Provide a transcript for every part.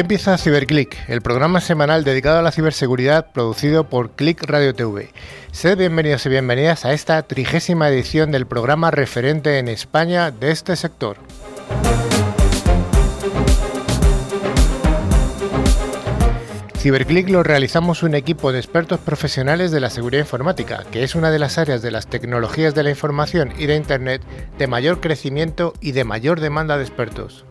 Empieza CiberClick, el programa semanal dedicado a la ciberseguridad producido por Click Radio TV. Sed bienvenidos y bienvenidas a esta trigésima edición del programa referente en España de este sector. Ciberclick lo realizamos un equipo de expertos profesionales de la seguridad informática, que es una de las áreas de las tecnologías de la información y de Internet de mayor crecimiento y de mayor demanda de expertos.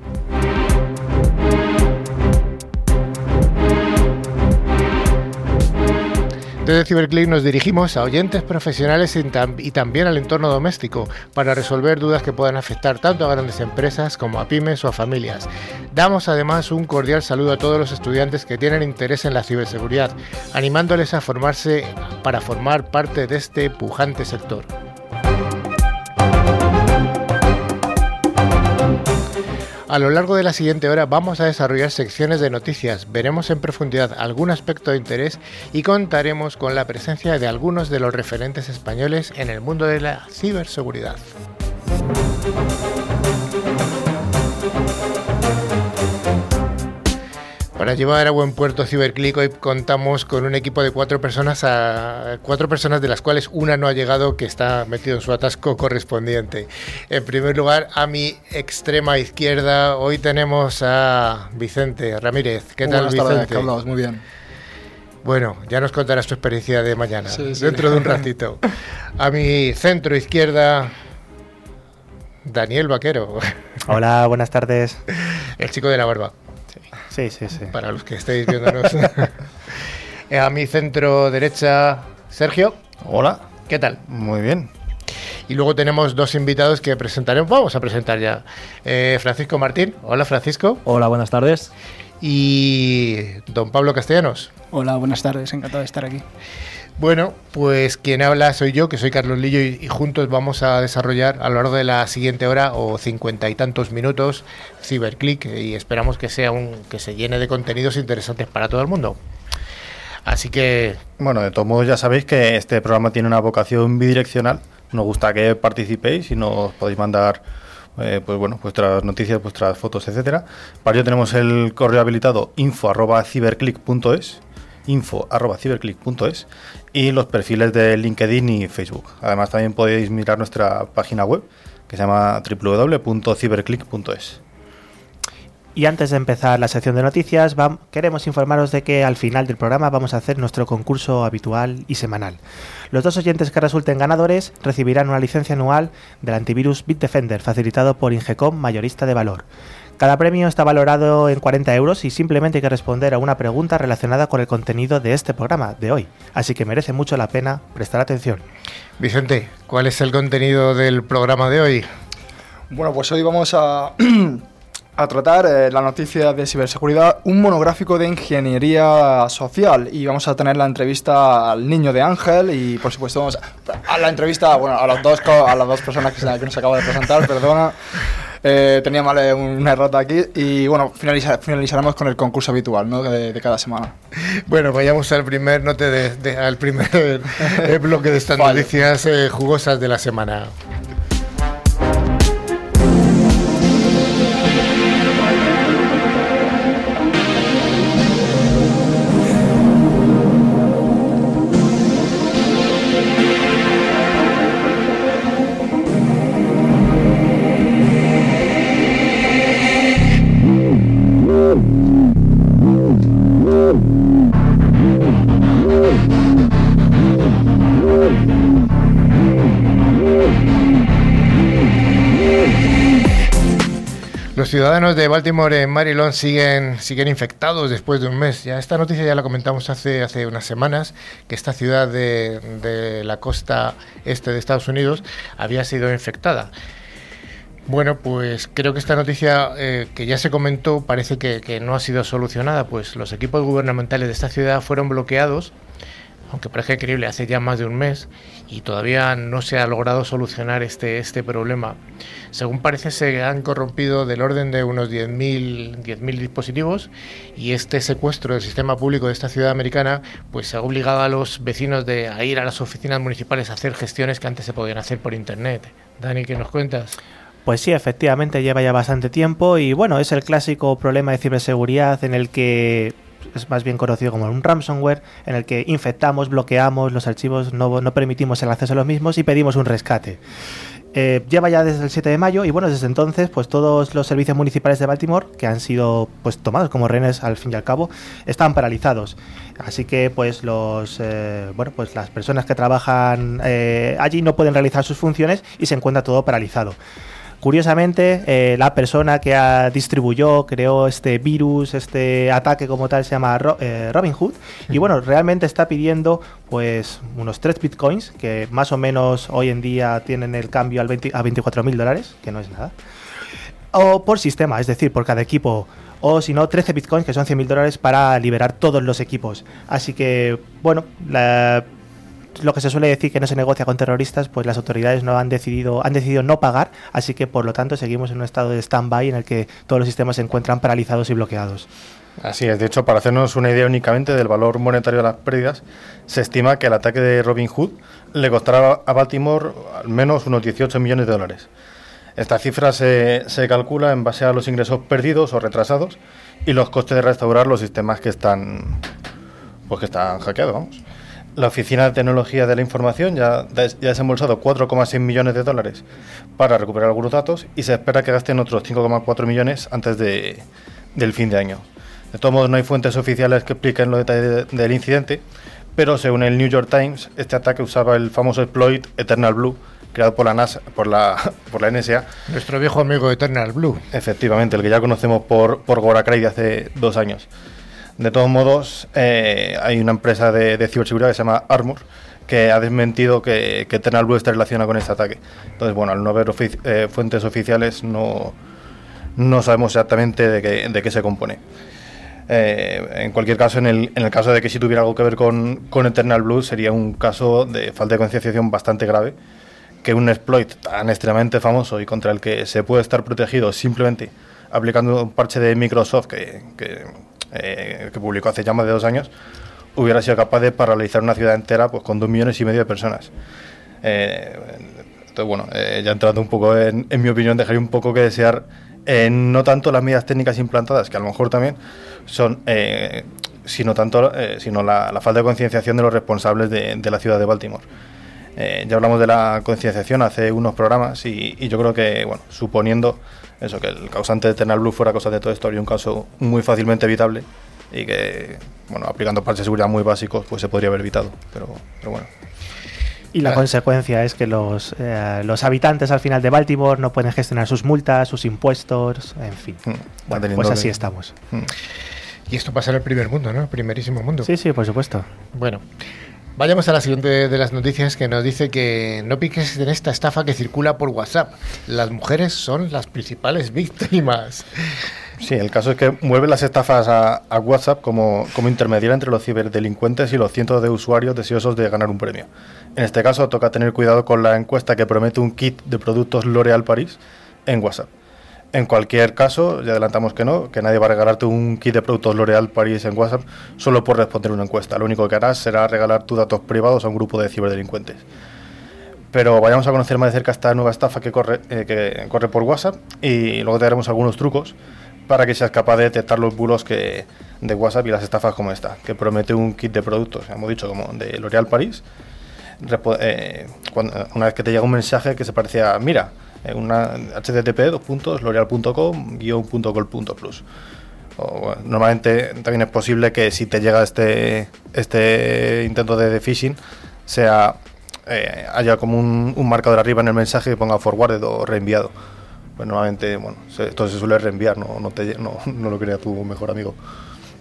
Desde Ciberclick nos dirigimos a oyentes profesionales y también al entorno doméstico para resolver dudas que puedan afectar tanto a grandes empresas como a pymes o a familias. Damos además un cordial saludo a todos los estudiantes que tienen interés en la ciberseguridad, animándoles a formarse para formar parte de este pujante sector. A lo largo de la siguiente hora vamos a desarrollar secciones de noticias, veremos en profundidad algún aspecto de interés y contaremos con la presencia de algunos de los referentes españoles en el mundo de la ciberseguridad. Para llevar a buen puerto Ciberclick hoy contamos con un equipo de cuatro personas, a, cuatro personas de las cuales una no ha llegado que está metido en su atasco correspondiente. En primer lugar, a mi extrema izquierda hoy tenemos a Vicente Ramírez. ¿Qué tal, Vicente? Tardes, Muy bien. Bueno, ya nos contarás tu experiencia de mañana, dentro de un ratito. A mi centro izquierda, Daniel Vaquero. Hola, buenas tardes. El chico de la barba. Sí, sí, sí. Para los que estéis viéndonos. a mi centro derecha, Sergio. Hola. ¿Qué tal? Muy bien. Y luego tenemos dos invitados que presentaremos. Vamos a presentar ya. Eh, Francisco Martín. Hola, Francisco. Hola, buenas tardes. Y don Pablo Castellanos. Hola, buenas tardes. Encantado de estar aquí. Bueno, pues quien habla soy yo, que soy Carlos Lillo, y, juntos vamos a desarrollar a lo largo de la siguiente hora o cincuenta y tantos minutos Ciberclick y esperamos que sea un que se llene de contenidos interesantes para todo el mundo. Así que. Bueno, de todos modos ya sabéis que este programa tiene una vocación bidireccional. Nos gusta que participéis y nos podéis mandar eh, pues bueno, vuestras noticias, vuestras fotos, etcétera. Para ello tenemos el correo habilitado info arroba ciberclick.es info.ciberclick.es y los perfiles de LinkedIn y Facebook. Además también podéis mirar nuestra página web que se llama www.ciberclick.es. Y antes de empezar la sección de noticias, queremos informaros de que al final del programa vamos a hacer nuestro concurso habitual y semanal. Los dos oyentes que resulten ganadores recibirán una licencia anual del antivirus Bitdefender facilitado por Ingecom Mayorista de Valor. Cada premio está valorado en 40 euros y simplemente hay que responder a una pregunta relacionada con el contenido de este programa de hoy, así que merece mucho la pena prestar atención. Vicente, ¿cuál es el contenido del programa de hoy? Bueno, pues hoy vamos a, a tratar eh, la noticia de ciberseguridad, un monográfico de ingeniería social y vamos a tener la entrevista al niño de Ángel y por supuesto vamos a, la entrevista bueno, a, las dos, a las dos personas que, que nos acaba de presentar, perdona. Eh, tenía mal eh, una errata aquí y bueno, finalizaremos con el concurso habitual ¿no? de, cada semana. Bueno, vayamos al primer, note de, al primer eh, bloque de estas noticias jugosas de la semana. Ciudadanos de Baltimore en Maryland siguen, siguen infectados después de un mes. Ya esta noticia ya la comentamos hace, hace unas semanas, que esta ciudad de, la costa este de Estados Unidos había sido infectada. Bueno, pues creo que esta noticia eh, que ya se comentó parece que, que, no ha sido solucionada, pues los equipos gubernamentales de esta ciudad fueron bloqueados aunque parece increíble, hace ya más de un mes y todavía no se ha logrado solucionar este, este problema. Según parece, se han corrompido del orden de unos 10.000 dispositivos y este secuestro del sistema público de esta ciudad americana pues ha obligado a los vecinos de, a ir a las oficinas municipales a hacer gestiones que antes se podían hacer por Internet. Dani, ¿qué nos cuentas? Pues sí, efectivamente lleva ya bastante tiempo y bueno, es el clásico problema de ciberseguridad en el que es más bien conocido como un ransomware, en el que infectamos, bloqueamos los archivos, no, no permitimos el acceso a los mismos y pedimos un rescate. Eh, lleva ya desde el 7 de mayo y bueno, desde entonces pues todos los servicios municipales de Baltimore que han sido pues tomados como rehenes al fin y al cabo están paralizados. Así que pues los eh, bueno pues las personas que trabajan eh, allí no pueden realizar sus funciones y se encuentra todo paralizado. Curiosamente, eh, la persona que ha distribuyó, creó este virus, este ataque como tal, se llama Ro eh, Robin Hood. Y bueno, realmente está pidiendo pues unos 3 bitcoins, que más o menos hoy en día tienen el cambio al 20 a 24 mil dólares, que no es nada. O por sistema, es decir, por cada equipo o si no 13 bitcoins que son 100 mil dólares para liberar todos los equipos. Así que, bueno, la, lo que se suele decir que no se negocia con terroristas, pues las autoridades no han decidido, han decidido no pagar, así que por lo tanto seguimos en un estado de stand-by en el que todos los sistemas se encuentran paralizados y bloqueados. Así es, de hecho, para hacernos una idea únicamente del valor monetario de las pérdidas, se estima que el ataque de Robin Hood le costará a Baltimore al menos unos 18 millones de dólares. Esta cifra se, se calcula en base a los ingresos perdidos o retrasados y los costes de restaurar los sistemas que están, pues que están hackeados. Vamos. La Oficina de Tecnología de la Información ya, ya ha desembolsado 4,6 millones de dólares para recuperar algunos datos y se espera que gasten otros 5,4 millones antes de, del fin de año. De todos modos, no hay fuentes oficiales que expliquen los detalles de, del incidente, pero según el New York Times, este ataque usaba el famoso exploit Eternal Blue, creado por la NASA, por la, por la NSA. Nuestro viejo amigo Eternal Blue. Efectivamente, el que ya conocemos por, por Goracray de hace dos años. De todos modos, eh, hay una empresa de, de, ciberseguridad que se llama Armor que ha desmentido que, que Eternal Blue esté relacionada con este ataque. Entonces, bueno, al no haber eh, fuentes oficiales, no, no sabemos exactamente de qué, de qué se compone. Eh, en cualquier caso, en el, en el, caso de que si tuviera algo que ver con, con Eternal Blue, sería un caso de falta de concienciación bastante grave, que un exploit tan extremadamente famoso y contra el que se puede estar protegido simplemente aplicando un parche de Microsoft que, que eh, que publicó hace ya más de dos años, hubiera sido capaz de paralizar una ciudad entera pues, con dos millones y medio de personas. Eh, entonces, bueno, eh, ya entrando un poco en, mi opinión, dejaría un poco que desear, no tanto las medidas técnicas implantadas, que a lo mejor también son, sino, tanto, sino la, falta de concienciación de los responsables de, la ciudad de Baltimore. ya hablamos de la concienciación hace unos programas y yo creo que, bueno, suponiendo eso, que el causante de Eternal Blue fuera cosa de todo esto, habría un caso muy fácilmente evitable y que, bueno, aplicando parches de seguridad muy básicos, pues se podría haber evitado, pero, pero bueno. Y la consecuencia es que los, eh, los habitantes al final de Baltimore no pueden gestionar sus multas, sus impuestos, en fin. Hmm. Bueno, pues así estamos. Hmm. Y esto pasa en el primer mundo, ¿no? El primerísimo mundo. Sí, sí, por supuesto. Bueno, Vayamos a la siguiente de las noticias que nos dice que no piques en esta estafa que circula por WhatsApp. Las mujeres son las principales víctimas. Sí, el caso es que mueve las estafas a, a WhatsApp como, como, intermediaria entre los ciberdelincuentes y los cientos de usuarios deseosos de ganar un premio. En este caso, toca tener cuidado con la encuesta que promete un kit de productos L'Oréal París en WhatsApp. En cualquier caso, ya adelantamos que no, que nadie va a regalarte un kit de productos L'Oréal París en WhatsApp solo por responder una encuesta. Lo único que harás será regalar tus datos privados a un grupo de ciberdelincuentes. Pero vayamos a conocer más de cerca esta nueva estafa que corre, eh, que corre por WhatsApp y luego te daremos algunos trucos para que seas capaz de detectar los bulos que, de WhatsApp y las estafas como esta, que promete un kit de productos, hemos dicho, como de L'Oréal París. Eh, una vez que te llega un mensaje que se parecía, mira, una http loreal.com-col.plus. Bueno, normalmente también es posible que si te llega este, este intento de, de phishing sea eh, haya como un, un, marcador arriba en el mensaje que ponga forwarded o reenviado. Pues normalmente, bueno, se, esto se suele reenviar, no, no, te, no, no lo crea tu mejor amigo.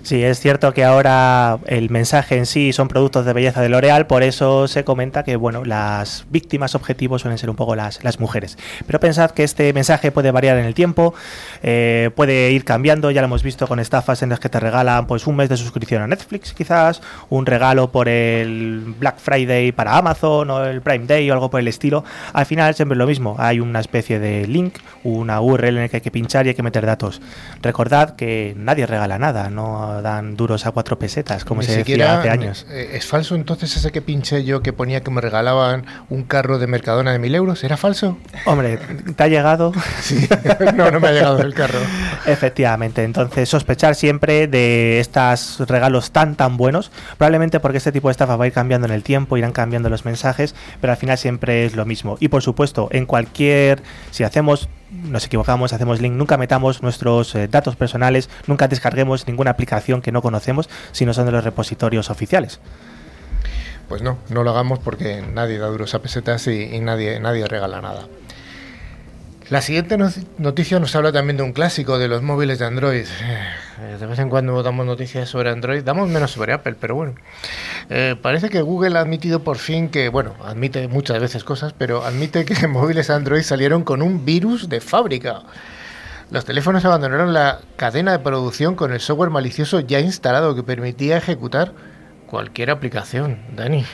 Sí, es cierto que ahora el mensaje en sí son productos de belleza de L'Oreal, por eso se comenta que bueno, las víctimas objetivos suelen ser un poco las, las mujeres. Pero pensad que este mensaje puede variar en el tiempo, eh, puede ir cambiando, ya lo hemos visto con estafas en las que te regalan pues un mes de suscripción a Netflix quizás, un regalo por el Black Friday para Amazon o el Prime Day o algo por el estilo. Al final siempre es lo mismo, hay una especie de link, una URL en el que hay que pinchar y hay que meter datos. Recordad que nadie regala nada, no no dan duros a cuatro pesetas, como Ni se decía hace años. eh, ¿Es falso entonces ese que pinché yo que ponía que me regalaban un carro de Mercadona de mil euros? ¿Era falso? Hombre, ¿te ha llegado? Sí. no, no me ha llegado el carro. Efectivamente, entonces sospechar siempre de estos regalos tan tan buenos, probablemente porque este tipo de estafa va a ir cambiando en el tiempo, irán cambiando los mensajes, pero al final siempre es lo mismo. Y por supuesto, en cualquier, si hacemos, nos equivocamos, hacemos link, nunca metamos nuestros eh, datos personales, nunca descarguemos ninguna aplicación que no conocemos si no son de los repositorios oficiales. Pues no, no lo hagamos porque nadie da duros a pesetas y, y nadie, nadie regala nada. La siguiente no- noticia nos habla también de un clásico de los móviles de Android. De vez en cuando damos noticias sobre Android, damos menos sobre Apple, pero bueno. Eh, parece que Google ha admitido por fin que, bueno, admite muchas veces cosas, pero admite que móviles Android salieron con un virus de fábrica. Los teléfonos abandonaron la cadena de producción con el software malicioso ya instalado que permitía ejecutar cualquier aplicación. Dani,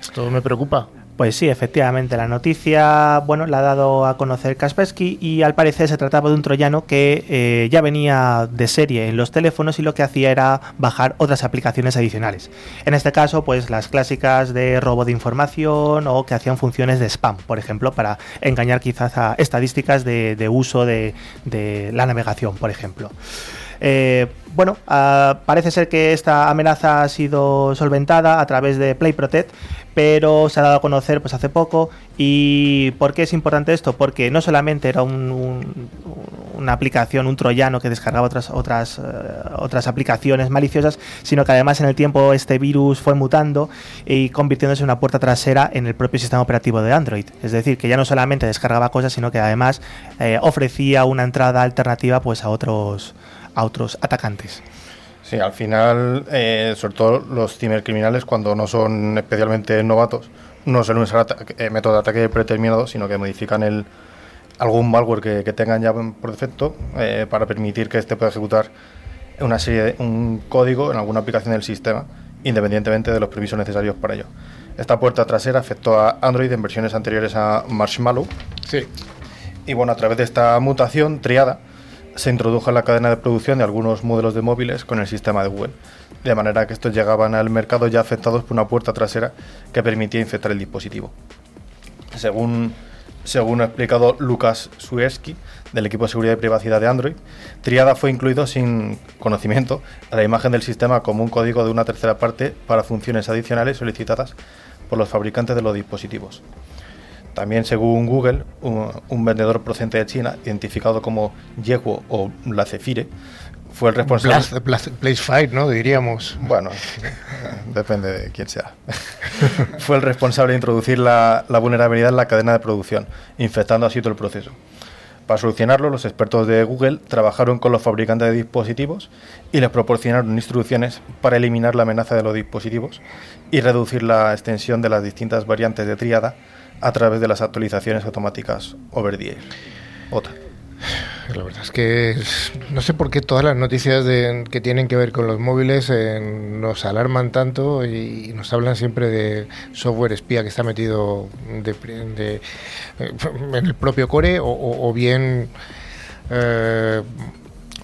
esto me preocupa. Pues sí, efectivamente, la noticia, bueno, la ha dado a conocer Kaspersky y al parecer se trataba de un troyano que eh, ya venía de serie en los teléfonos y lo que hacía era bajar otras aplicaciones adicionales. En este caso, pues las clásicas de robo de información o que hacían funciones de spam, por ejemplo, para engañar quizás a estadísticas de, uso de, de la navegación, por ejemplo. Eh, bueno, ah, parece ser que esta amenaza ha sido solventada a través de Play Protect, pero se ha dado a conocer pues hace poco. ¿Y por qué es importante esto? Porque no solamente era un- un- una aplicación, un troyano que descargaba otras, otras, eh, otras aplicaciones maliciosas, sino que además en el tiempo este virus fue mutando y convirtiéndose en una puerta trasera en el propio sistema operativo de Android. Es decir, que ya no solamente descargaba cosas, sino que además eh, ofrecía una entrada alternativa pues a otros a otros atacantes. Sí, al final, eh, sobre todo los cibercriminales, cuando no son especialmente novatos, no suelen usar eh, método de ataque predeterminado, sino que modifican el, algún malware que, que tengan ya por defecto eh, para permitir que éste pueda ejecutar una serie de, un código en alguna aplicación del sistema, independientemente de los permisos necesarios para ello. Esta puerta trasera afectó a Android en versiones anteriores a Marshmallow, Sí. y bueno, a través de esta mutación triada, se introdujo en la cadena de producción de algunos modelos de móviles con el sistema de Google, de manera que estos llegaban al mercado ya afectados por una puerta trasera que permitía infectar el dispositivo. Según, según ha explicado Lucas Sueski, del equipo de seguridad y privacidad de Android, Triada fue incluido sin conocimiento a la imagen del sistema como un código de una tercera parte para funciones adicionales solicitadas por los fabricantes de los dispositivos. También, según Google, un, un vendedor procedente de China, identificado como Yeguo o La Cefire, fue el responsable. Blast, Blast- Place Fight, ¿no? Diríamos. Bueno, depende de quién sea. fue el responsable de introducir la, la vulnerabilidad en la cadena de producción, infectando así todo el proceso. Para solucionarlo, los expertos de Google trabajaron con los fabricantes de dispositivos y les proporcionaron instrucciones para eliminar la amenaza de los dispositivos y reducir la extensión de las distintas variantes de triada a través de las actualizaciones automáticas over the. OTA. La verdad es que no sé por qué todas las noticias que tienen que ver con los móviles eh, nos alarman tanto y, nos hablan siempre de software espía que está metido eh, en el propio core o bien eh,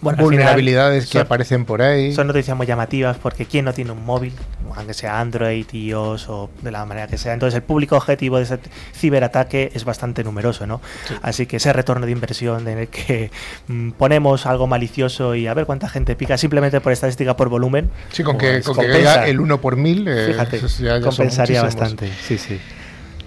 Bueno, vulnerabilidades final que son- aparecen por ahí. Son noticias muy llamativas porque ¿quién no tiene un móvil? Aunque sea Android, iOS o de la manera que sea. Entonces el público objetivo de ese ciberataque es bastante numeroso, ¿no? Así que ese retorno de inversión en el que mm, ponemos algo malicioso y a ver cuánta gente pica simplemente por estadística por volumen. Sí, con que, pues con que el 1 por mil, eh, Fíjate, ya- ya compensaría bastante. Sí, sí.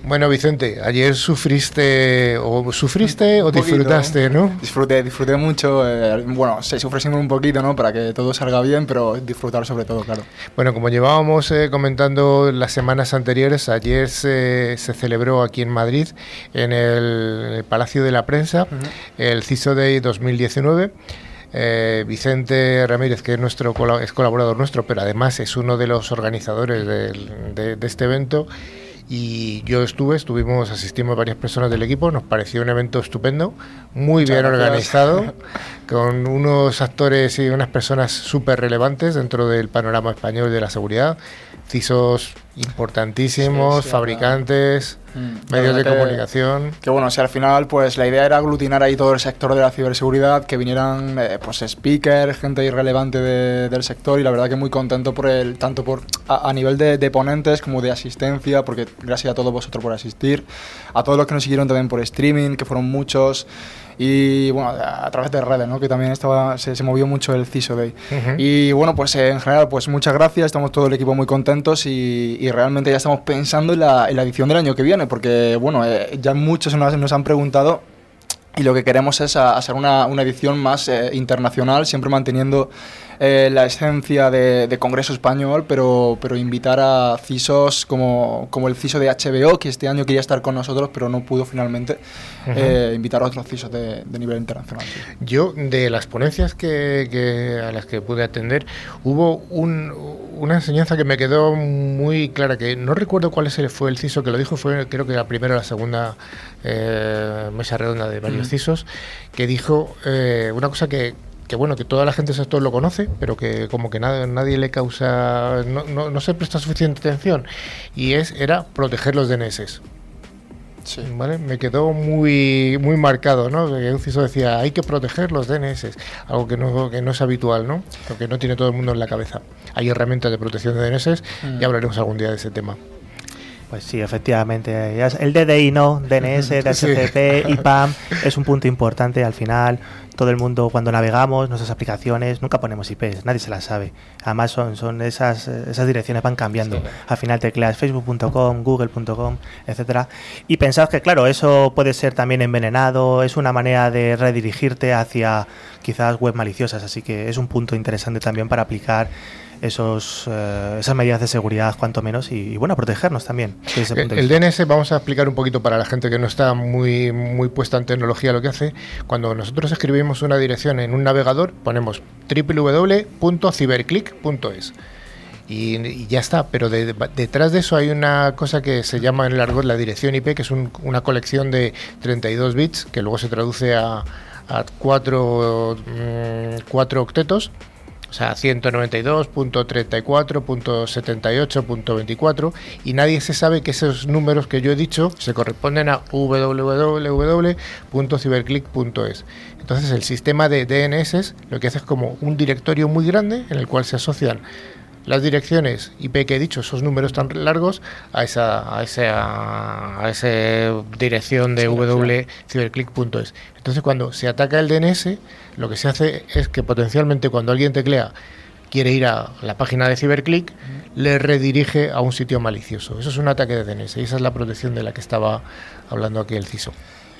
Bueno, Vicente, ayer sufriste o sufriste o disfrutaste, ¿no? Disfruté, disfruté mucho. eh, bueno, se sufre siempre un poquito, ¿no? Para que todo salga bien, pero disfrutar sobre todo, claro. Bueno, como llevábamos eh, comentando las semanas anteriores, ayer se, se celebró aquí en Madrid, en el, Palacio de la Prensa, el CISO Day 2019. Eh, Vicente Ramírez, que es, nuestro, es colaborador nuestro, pero además es uno de los organizadores de este evento. Y yo estuve, estuvimos, asistimos varias personas del equipo, nos pareció un evento estupendo, muy Muchas bien gracias. organizado, con unos actores y unas personas súper relevantes dentro del panorama español de la seguridad, CISOs importantísimos, Sí, sí, fabricantes, Mm, medios de que- comunicación. Que bueno, si al final pues la idea era aglutinar ahí todo el sector de la ciberseguridad, que vinieran eh, pues speakers, gente irrelevante de- del sector y la verdad que muy contento por el tanto por a, a nivel de, de ponentes como de asistencia, porque gracias a todos vosotros por asistir, a todos los que nos siguieron también por streaming, que fueron muchos y bueno, a, través de redes, ¿no? que también estaba se, se movió mucho el CISO Day. Ujú. Y bueno, pues en general, pues muchas gracias, estamos todo el equipo muy contentos y, y realmente ya estamos pensando en la, en la edición del año que viene, porque bueno, eh, ya muchos nos, nos han preguntado y lo que queremos es hacer una, una edición más eh, internacional, siempre manteniendo eh, la esencia de, de Congreso Español, pero, pero invitar a CISOs como, como el CISO de HBO, que este año quería estar con nosotros, pero no pudo finalmente, eh, invitar a otros CISOs de, de nivel internacional. sí. Yo, de las ponencias que, que- a las que pude atender, hubo un- una enseñanza que me quedó muy clara, que no recuerdo cuál es el- fue el CISO que lo dijo, fue creo que la primera o la segunda eh, mesa redonda de varios CISOs, que dijo una cosa que, que, bueno, que toda la gente del sector lo conoce, pero que como que nada, nadie le causa, no, no, no se presta suficiente atención, y es era proteger los DNS. Sí. ¿Vale? Me quedó muy muy marcado, ¿no? Que un CISO decía, hay que proteger los DNS, algo que no, que no es habitual, ¿no? Lo que no tiene todo el mundo en la cabeza. Hay herramientas de protección de DNS Mm. y hablaremos algún día de ese tema. Pues sí, efectivamente. El DDI no, DNS. DHCP, IPAM es un punto importante al final. Todo el mundo cuando navegamos, nuestras aplicaciones, nunca ponemos IPs, nadie se las sabe. Además son, son esas, esas direcciones van cambiando. Al final tecleas facebook.com, google.com, etcétera. Y pensad que claro, eso puede ser también envenenado, es una manera de redirigirte hacia quizás web maliciosas, así que es un punto interesante también para aplicar esos, eh, esas medidas de seguridad cuanto menos y, y, bueno, protegernos también. desde ese El. DNS, vamos a explicar un poquito para la gente que no está muy, muy puesta en tecnología lo que hace. Cuando nosotros escribimos una dirección en un navegador, ponemos www.ciberclick.es. Y, y ya está, pero de- de- detrás de eso hay una cosa que se llama en el argot la dirección IP, que es un- una colección de 32 bits, que luego se traduce a, a cuatro, mm, cuatro octetos, o sea, 192.34.78.24 y nadie se sabe que esos números que yo he dicho se corresponden a www.ciberclick.es. Entonces el sistema de DNS lo que hace es como un directorio muy grande en el cual se asocian las direcciones IP que he dicho, esos números tan largos, a esa, a esa, a esa dirección de www.ciberclick.es. Entonces, cuando se ataca el DNS, lo que se hace es que potencialmente cuando alguien teclea quiere ir a la página de Ciberclick, le redirige a un sitio malicioso. Eso es un ataque de DNS y esa es la protección de la que estaba hablando aquí el CISO.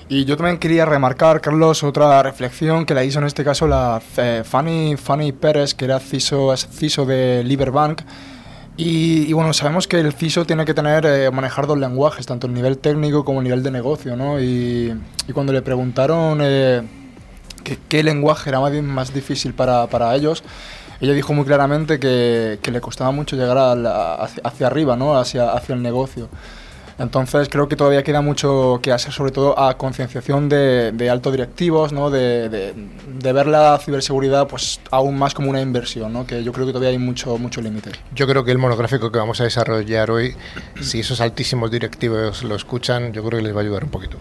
Y yo también quería remarcar, Carlos, otra reflexión que la hizo en este caso la eh, Fanny, Fanny Pérez, que era CISO, CISO de Liberbank. Y, y bueno, sabemos que el CISO tiene que tener, eh, manejar dos lenguajes, tanto el nivel técnico como el nivel de negocio, ¿no? Y, y cuando le preguntaron eh, que- qué lenguaje era más, más difícil para, para ellos, ella dijo muy claramente que, que le costaba mucho llegar a la- hacia, hacia arriba, ¿no? Hacia, hacia el negocio. Entonces creo que todavía queda mucho que hacer, sobre todo a concienciación de, de altos directivos, ¿no? de, de- de ver la ciberseguridad pues aún más como una inversión, ¿no? que yo creo que todavía hay mucho, mucho límite. Yo creo que el monográfico que vamos a desarrollar hoy, si esos altísimos directivos lo escuchan, yo creo que les va a ayudar un poquito.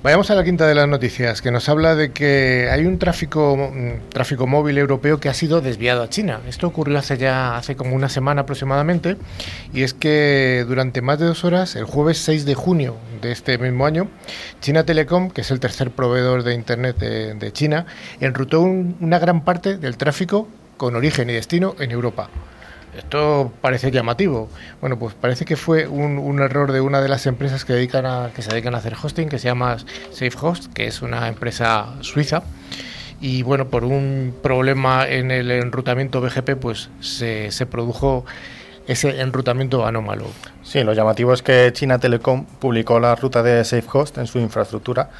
Vayamos a la quinta de las noticias, que nos habla de que hay un tráfico, mm, tráfico móvil europeo que ha sido desviado a China. Esto ocurrió hace ya hace como una semana aproximadamente, y es que durante más de dos horas, el jueves 6 de junio de este mismo año, China Telecom, que es el tercer proveedor de Internet de, de China, enrutó un- una gran parte del tráfico con origen y destino en Europa. Esto parece llamativo. Bueno, pues parece que fue un, un error de una de las empresas que, dedican a, que se dedican a hacer hosting, que se llama SafeHost, que es una empresa suiza. Y bueno, por un problema en el enrutamiento BGP, pues se, se produjo ese enrutamiento anómalo. Sí, lo llamativo es que China Telecom publicó la ruta de SafeHost en su infraestructura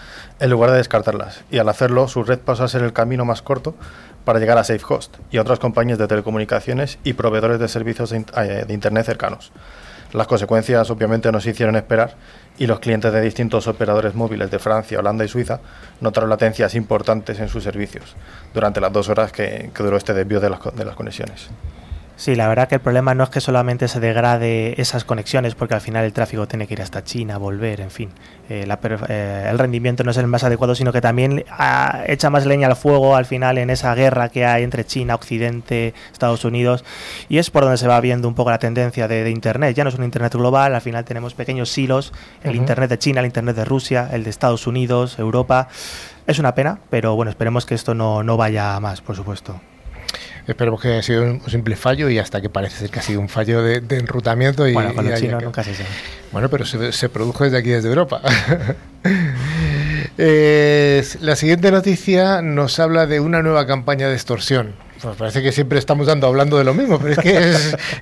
en lugar de descartarlas, y al hacerlo su red pasó a ser el camino más corto para llegar a SafeHost y a otras compañías de telecomunicaciones y proveedores de servicios eh, de Internet cercanos. Las consecuencias obviamente no se hicieron esperar y los clientes de distintos operadores móviles de Francia, Holanda y Suiza notaron latencias importantes en sus servicios durante las dos horas que, duró este desvío de las conexiones. Sí, la verdad que el problema no es que solamente se degrade esas conexiones, porque al final el tráfico tiene que ir hasta China, volver, en fin. Eh, la eh, el rendimiento no es el más adecuado, sino que también ah, echa más leña al fuego al final en esa guerra que hay entre China, Occidente, Estados Unidos. Y es por donde se va viendo un poco la tendencia de, Internet. Ya no es un Internet global, al final tenemos pequeños silos, el Internet de China, el Internet de Rusia, el de Estados Unidos, Europa. Es una pena, pero bueno, esperemos que esto no, no vaya a más, por supuesto. Esperemos que haya sido un simple fallo y hasta que parece ser que ha sido un fallo de, enrutamiento. Y, bueno, con los chinos nunca se sabe. Bueno, pero se, produjo desde aquí, desde Europa. Eh, la siguiente noticia nos habla de una nueva campaña de extorsión. Pues parece que siempre estamos dando hablando de lo mismo, pero es que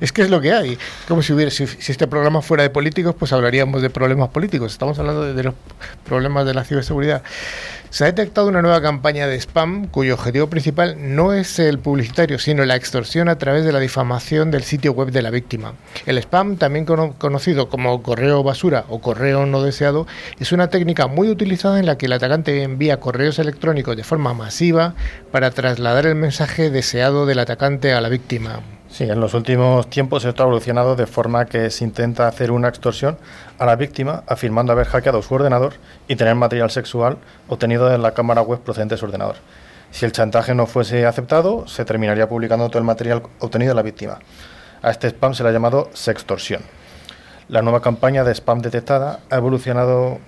es, que es lo que hay. Como si hubiera, si, este programa fuera de políticos, pues hablaríamos de problemas políticos. Estamos hablando de los problemas de la ciberseguridad. Se ha detectado una nueva campaña de spam cuyo objetivo principal no es el publicitario, sino la extorsión a través de la difamación del sitio web de la víctima. El spam, también conocido como correo basura o correo no deseado, es una técnica muy utilizada en la que el atacante envía correos electrónicos de forma masiva para trasladar el mensaje deseado del atacante a la víctima. Sí, en los últimos tiempos esto ha evolucionado de forma que se intenta hacer una extorsión a la víctima afirmando haber hackeado su ordenador y tener material sexual obtenido en la cámara web procedente de su ordenador. Si el chantaje no fuese aceptado, se terminaría publicando todo el material obtenido de la víctima. A este spam se le ha llamado sextorsión. La nueva campaña de spam detectada ha evolucionado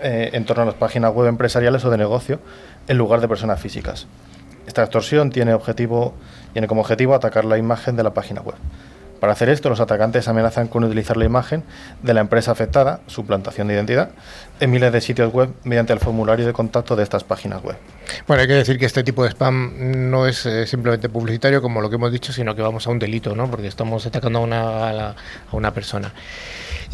eh, en torno a las páginas web empresariales o de negocio en lugar de personas físicas. Esta extorsión tiene objetivo tiene como objetivo atacar la imagen de la página web. Para hacer esto, los atacantes amenazan con utilizar la imagen de la empresa afectada, suplantación de identidad, en miles de sitios web mediante el formulario de contacto de estas páginas web. Bueno, hay que decir que este tipo de spam no es eh, simplemente publicitario, como lo que hemos dicho, sino que vamos a un delito, ¿no? porque estamos atacando a una, a una persona.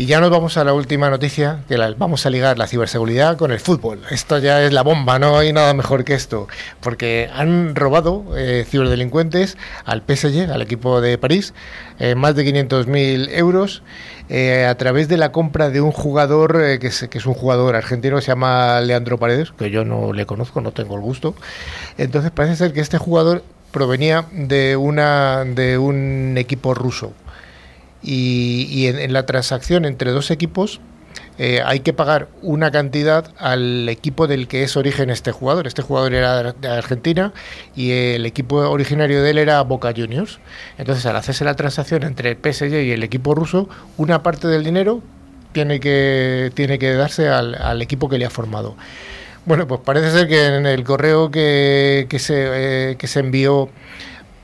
Y ya nos vamos a la última noticia, que vamos a ligar la ciberseguridad con el fútbol. Esto ya es la bomba, no hay nada mejor que esto, porque han robado eh, ciberdelincuentes al PSG, al equipo de París, eh, más de 500.000 euros eh, a través de la compra de un jugador que, es, que es un jugador argentino, se llama Leandro Paredes, que yo no le conozco, no tengo el gusto. Entonces parece ser que este jugador provenía de, una, de un equipo ruso y, en, la transacción entre dos equipos eh, hay que pagar una cantidad al equipo del que es origen este jugador. Este jugador era de Argentina y el equipo originario de él era Boca Juniors. Entonces, al hacerse la transacción entre el PSG y el equipo ruso, una parte del dinero tiene que, tiene que darse al, equipo que le ha formado. Bueno, pues parece ser que en el correo que, que, se, eh, que se envió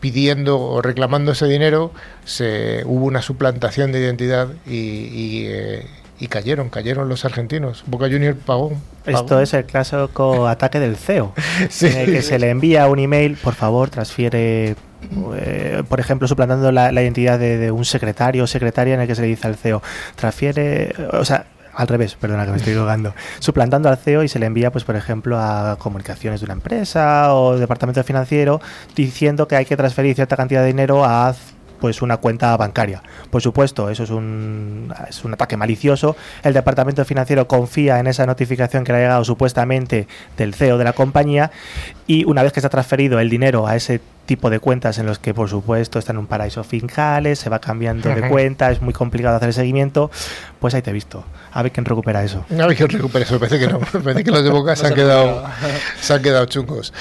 pidiendo o reclamando ese dinero, se, hubo una suplantación de identidad y, eh, cayeron, cayeron los argentinos. Boca Junior pagó. Esto es el clásico ataque del CEO, en el que se le envía un email, por favor, transfiere, eh, por ejemplo, suplantando la, identidad de, de, un secretario o secretaria en el que se le dice al CEO, transfiere, o sea, al revés, perdona que me estoy jugando, suplantando al CEO y se le envía, pues por ejemplo, a comunicaciones de una empresa o departamento financiero diciendo que hay que transferir cierta cantidad de dinero a pues una cuenta bancaria. Por supuesto, eso es un, es un ataque malicioso. El departamento financiero confía en esa notificación que le ha llegado supuestamente del CEO de la compañía y una vez que se ha transferido el dinero a ese tipo de cuentas en los que por supuesto están en un paraíso fiscales, se va cambiando de cuenta, es muy complicado hacer el seguimiento, pues ahí te he visto. A ver quién recupera eso. A ver quién recupera eso, parece que no, parece que los de Boca se, han quedado, se han quedado chungos.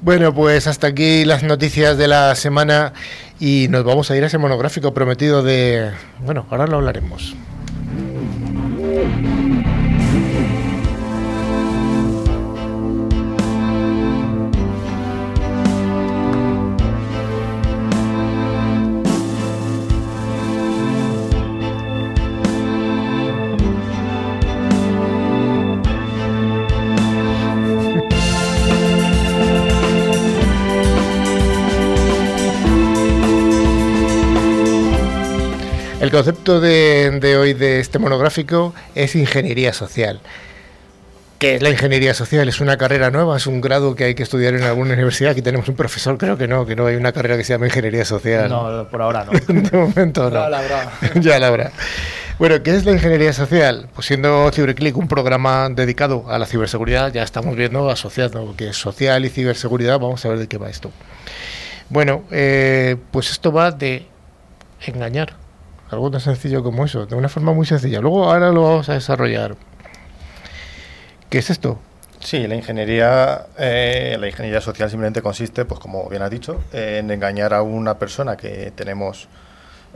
Bueno, pues hasta aquí las noticias de la semana y nos vamos a ir a ese monográfico prometido de... Bueno, ahora lo hablaremos. Concepto de, hoy de este monográfico es ingeniería social. ¿Qué es la ingeniería social? ¿Es una carrera nueva? ¿Es un grado que hay que estudiar en alguna universidad? Aquí tenemos un profesor, creo que no, que no hay una carrera que se llama ingeniería social. No, por ahora no. de momento no. Ya la habrá. ya la habrá. Bueno, ¿qué es la ingeniería social? Pues siendo CiberClick un programa dedicado a la ciberseguridad, ya estamos viendo asociado que es social y ciberseguridad, vamos a ver de qué va esto. Bueno, eh, pues esto va de engañar. Algo tan sencillo como eso, de una forma muy sencilla. Luego ahora lo vamos a desarrollar. ¿Qué es esto? Sí, la ingeniería, eh, la ingeniería social simplemente consiste, pues como bien has dicho, en engañar a una persona que tenemos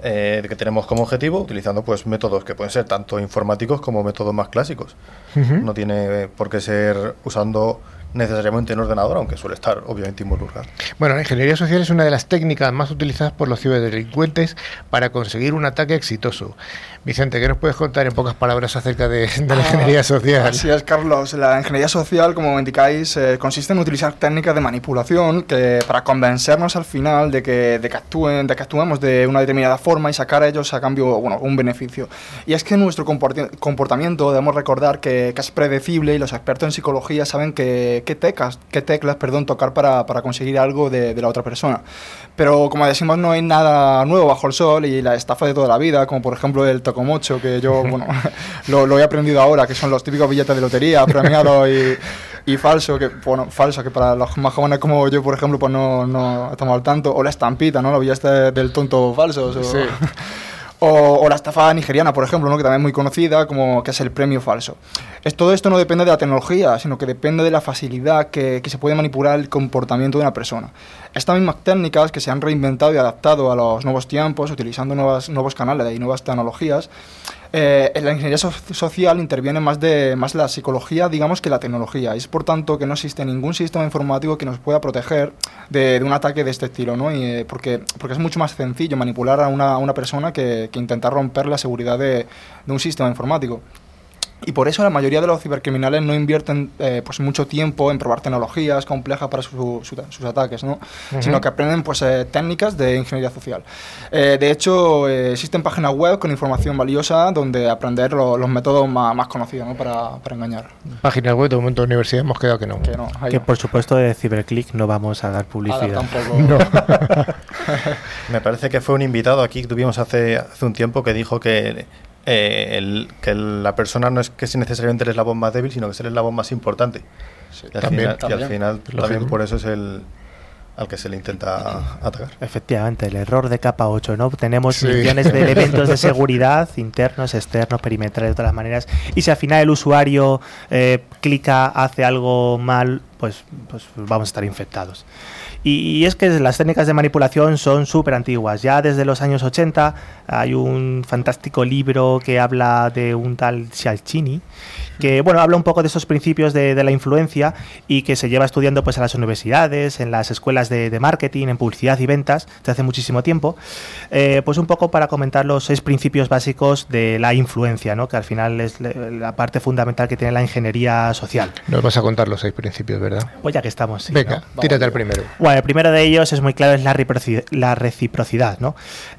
eh, que tenemos como objetivo, utilizando pues métodos que pueden ser tanto informáticos como métodos más clásicos. No tiene por qué ser usando necesariamente en ordenador, aunque suele estar obviamente involucrado. Bueno, la ingeniería social es una de las técnicas más utilizadas por los ciberdelincuentes para conseguir un ataque exitoso. Vicente, ¿qué nos puedes contar en pocas palabras acerca de, la ah, ingeniería social? Así es, Carlos. La ingeniería social, como indicáis, eh, consiste en utilizar técnicas de manipulación que, para convencernos al final de que, de que, actúen, de que actuemos de una determinada forma y sacar a ellos a cambio bueno, un beneficio. Y es que nuestro comportamiento debemos recordar que, que es predecible y los expertos en psicología saben que qué, teclas, qué teclas perdón, tocar para, para conseguir algo de, de, la otra persona. Pero como decimos, no hay nada nuevo bajo el sol y la estafa de toda la vida, como por ejemplo el tocomocho, que yo bueno, lo, lo, he aprendido ahora, que son los típicos billetes de lotería premiados y, y falso, que bueno, falso, que para los más jóvenes como yo, por ejemplo, pues no, no estamos al tanto, o la estampita, ¿no? Lo billetes del tonto falso. Sí. O, la estafa nigeriana, por ejemplo, ¿no? que también es muy conocida, como que es el premio falso. Es, todo esto no depende de la tecnología, sino que depende de la facilidad que, que se puede manipular el comportamiento de una persona. Estas mismas técnicas que se han reinventado y adaptado a los nuevos tiempos, utilizando nuevas, nuevos canales y nuevas tecnologías, eh, en la ingeniería social interviene más de más la psicología, digamos, que la tecnología. Es por tanto que no existe ningún sistema informático que nos pueda proteger de, un ataque de este estilo, ¿no? Y, eh, porque, porque es mucho más sencillo manipular a una, una persona que, que, intentar romper la seguridad de un sistema informático. Y por eso la mayoría de los cibercriminales no invierten eh, pues mucho tiempo en probar tecnologías complejas para sus ataques, ¿no? sino que aprenden pues, eh, técnicas de ingeniería social. Eh, de hecho, existen páginas web con información valiosa donde aprender los métodos más, más conocidos ¿no? para, para, engañar. Páginas web de momento de universidad hemos quedado que no. Que, no, que por supuesto de Ciberclick no vamos a dar publicidad. no. Me parece que fue un invitado aquí que tuvimos hace, hace un tiempo que dijo que eh, el, que la persona no es que si necesariamente eres la voz más débil, sino que es el eslabón más importante. y, al también, final, y al final también por eso es el al que se le intenta atacar. Efectivamente, el error de capa 8, ¿no? Tenemos millones de elementos de seguridad, internos, externos, perimetrales, de todas las maneras, y si al final el usuario eh, clica, hace algo mal, pues, pues vamos a estar infectados. Y, es que las técnicas de manipulación son súper antiguas. Ya desde los años 80 hay un fantástico libro que habla de un tal Cialcini, que bueno, habla un poco de esos principios de, la influencia y que se lleva estudiando pues, a las universidades, en las escuelas de, marketing, en publicidad y ventas, desde hace muchísimo tiempo. Eh, pues un poco para comentar los seis principios básicos de la influencia, ¿no? que al final es la parte fundamental que tiene la ingeniería social. Nos vas a contar los seis principios, ¿verdad? Pues ya que estamos. Venga, tírate al primero el primero de ellos es muy claro, es la reciprocidad. ¿no?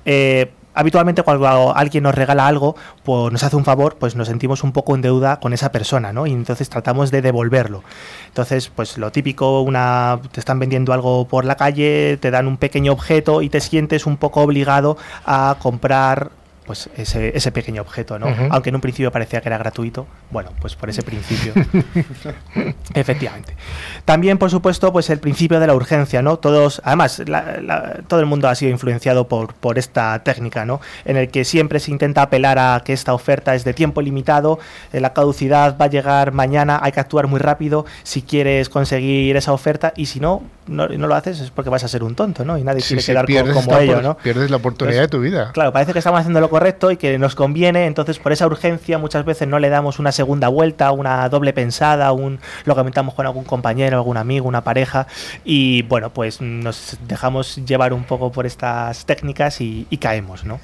Eh, habitualmente cuando alguien nos regala algo, pues nos hace un favor, pues nos sentimos un poco en deuda con esa persona, ¿no? Y entonces tratamos de devolverlo. Entonces, pues lo típico, una te están vendiendo algo por la calle, te dan un pequeño objeto y te sientes un poco obligado a comprar pues ese, ese pequeño objeto, ¿no? Aunque en un principio parecía que era gratuito, bueno, pues por ese principio. Efectivamente. También, por supuesto, pues el principio de la urgencia, ¿no? Todos, además, todo el mundo ha sido influenciado por, por esta técnica, ¿no? En el que siempre se intenta apelar a que esta oferta es de tiempo limitado, eh, la caducidad va a llegar mañana, hay que actuar muy rápido si quieres conseguir esa oferta y si no, no, lo haces es porque vas a ser un tonto, ¿no? Y nadie quiere quedar como ello, ¿no? Pierdes la oportunidad de tu vida. Claro, parece que estamos haciendo lo correcto y que nos conviene, entonces por esa urgencia muchas veces no le damos una segunda vuelta, una doble pensada, un lo comentamos con algún compañero, algún amigo, una pareja y bueno, pues nos dejamos llevar un poco por estas técnicas y, caemos, ¿no?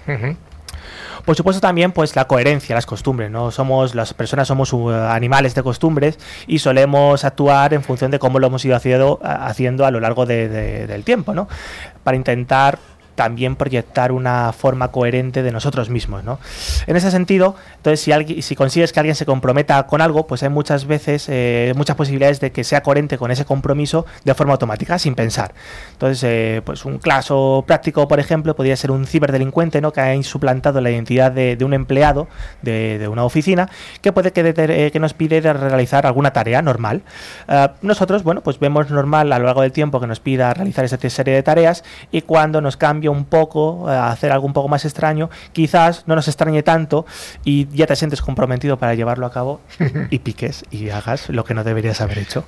Por supuesto también pues la coherencia, las costumbres, ¿no? Somos, las personas somos uh, animales de costumbres y solemos actuar en función de cómo lo hemos ido haciendo, haciendo a lo largo del tiempo, ¿no? Para intentar también proyectar una forma coherente de nosotros mismos. ¿no? En ese sentido, entonces, si, alguien, si consigues que alguien se comprometa con algo, pues hay muchas veces, eh, muchas posibilidades de que sea coherente con ese compromiso de forma automática, sin pensar. Entonces, eh, pues un caso práctico, por ejemplo, podría ser un ciberdelincuente ¿no? que ha suplantado la identidad de, un empleado de, una oficina que puede que, eh, nos pide realizar alguna tarea normal. nosotros, bueno, pues vemos normal a lo largo del tiempo que nos pida realizar esta serie de tareas y cuando nos cambia cambia un poco, a hacer algo un poco más extraño, quizás no nos extrañe tanto y ya te sientes comprometido para llevarlo a cabo y piques y hagas lo que no deberías haber hecho.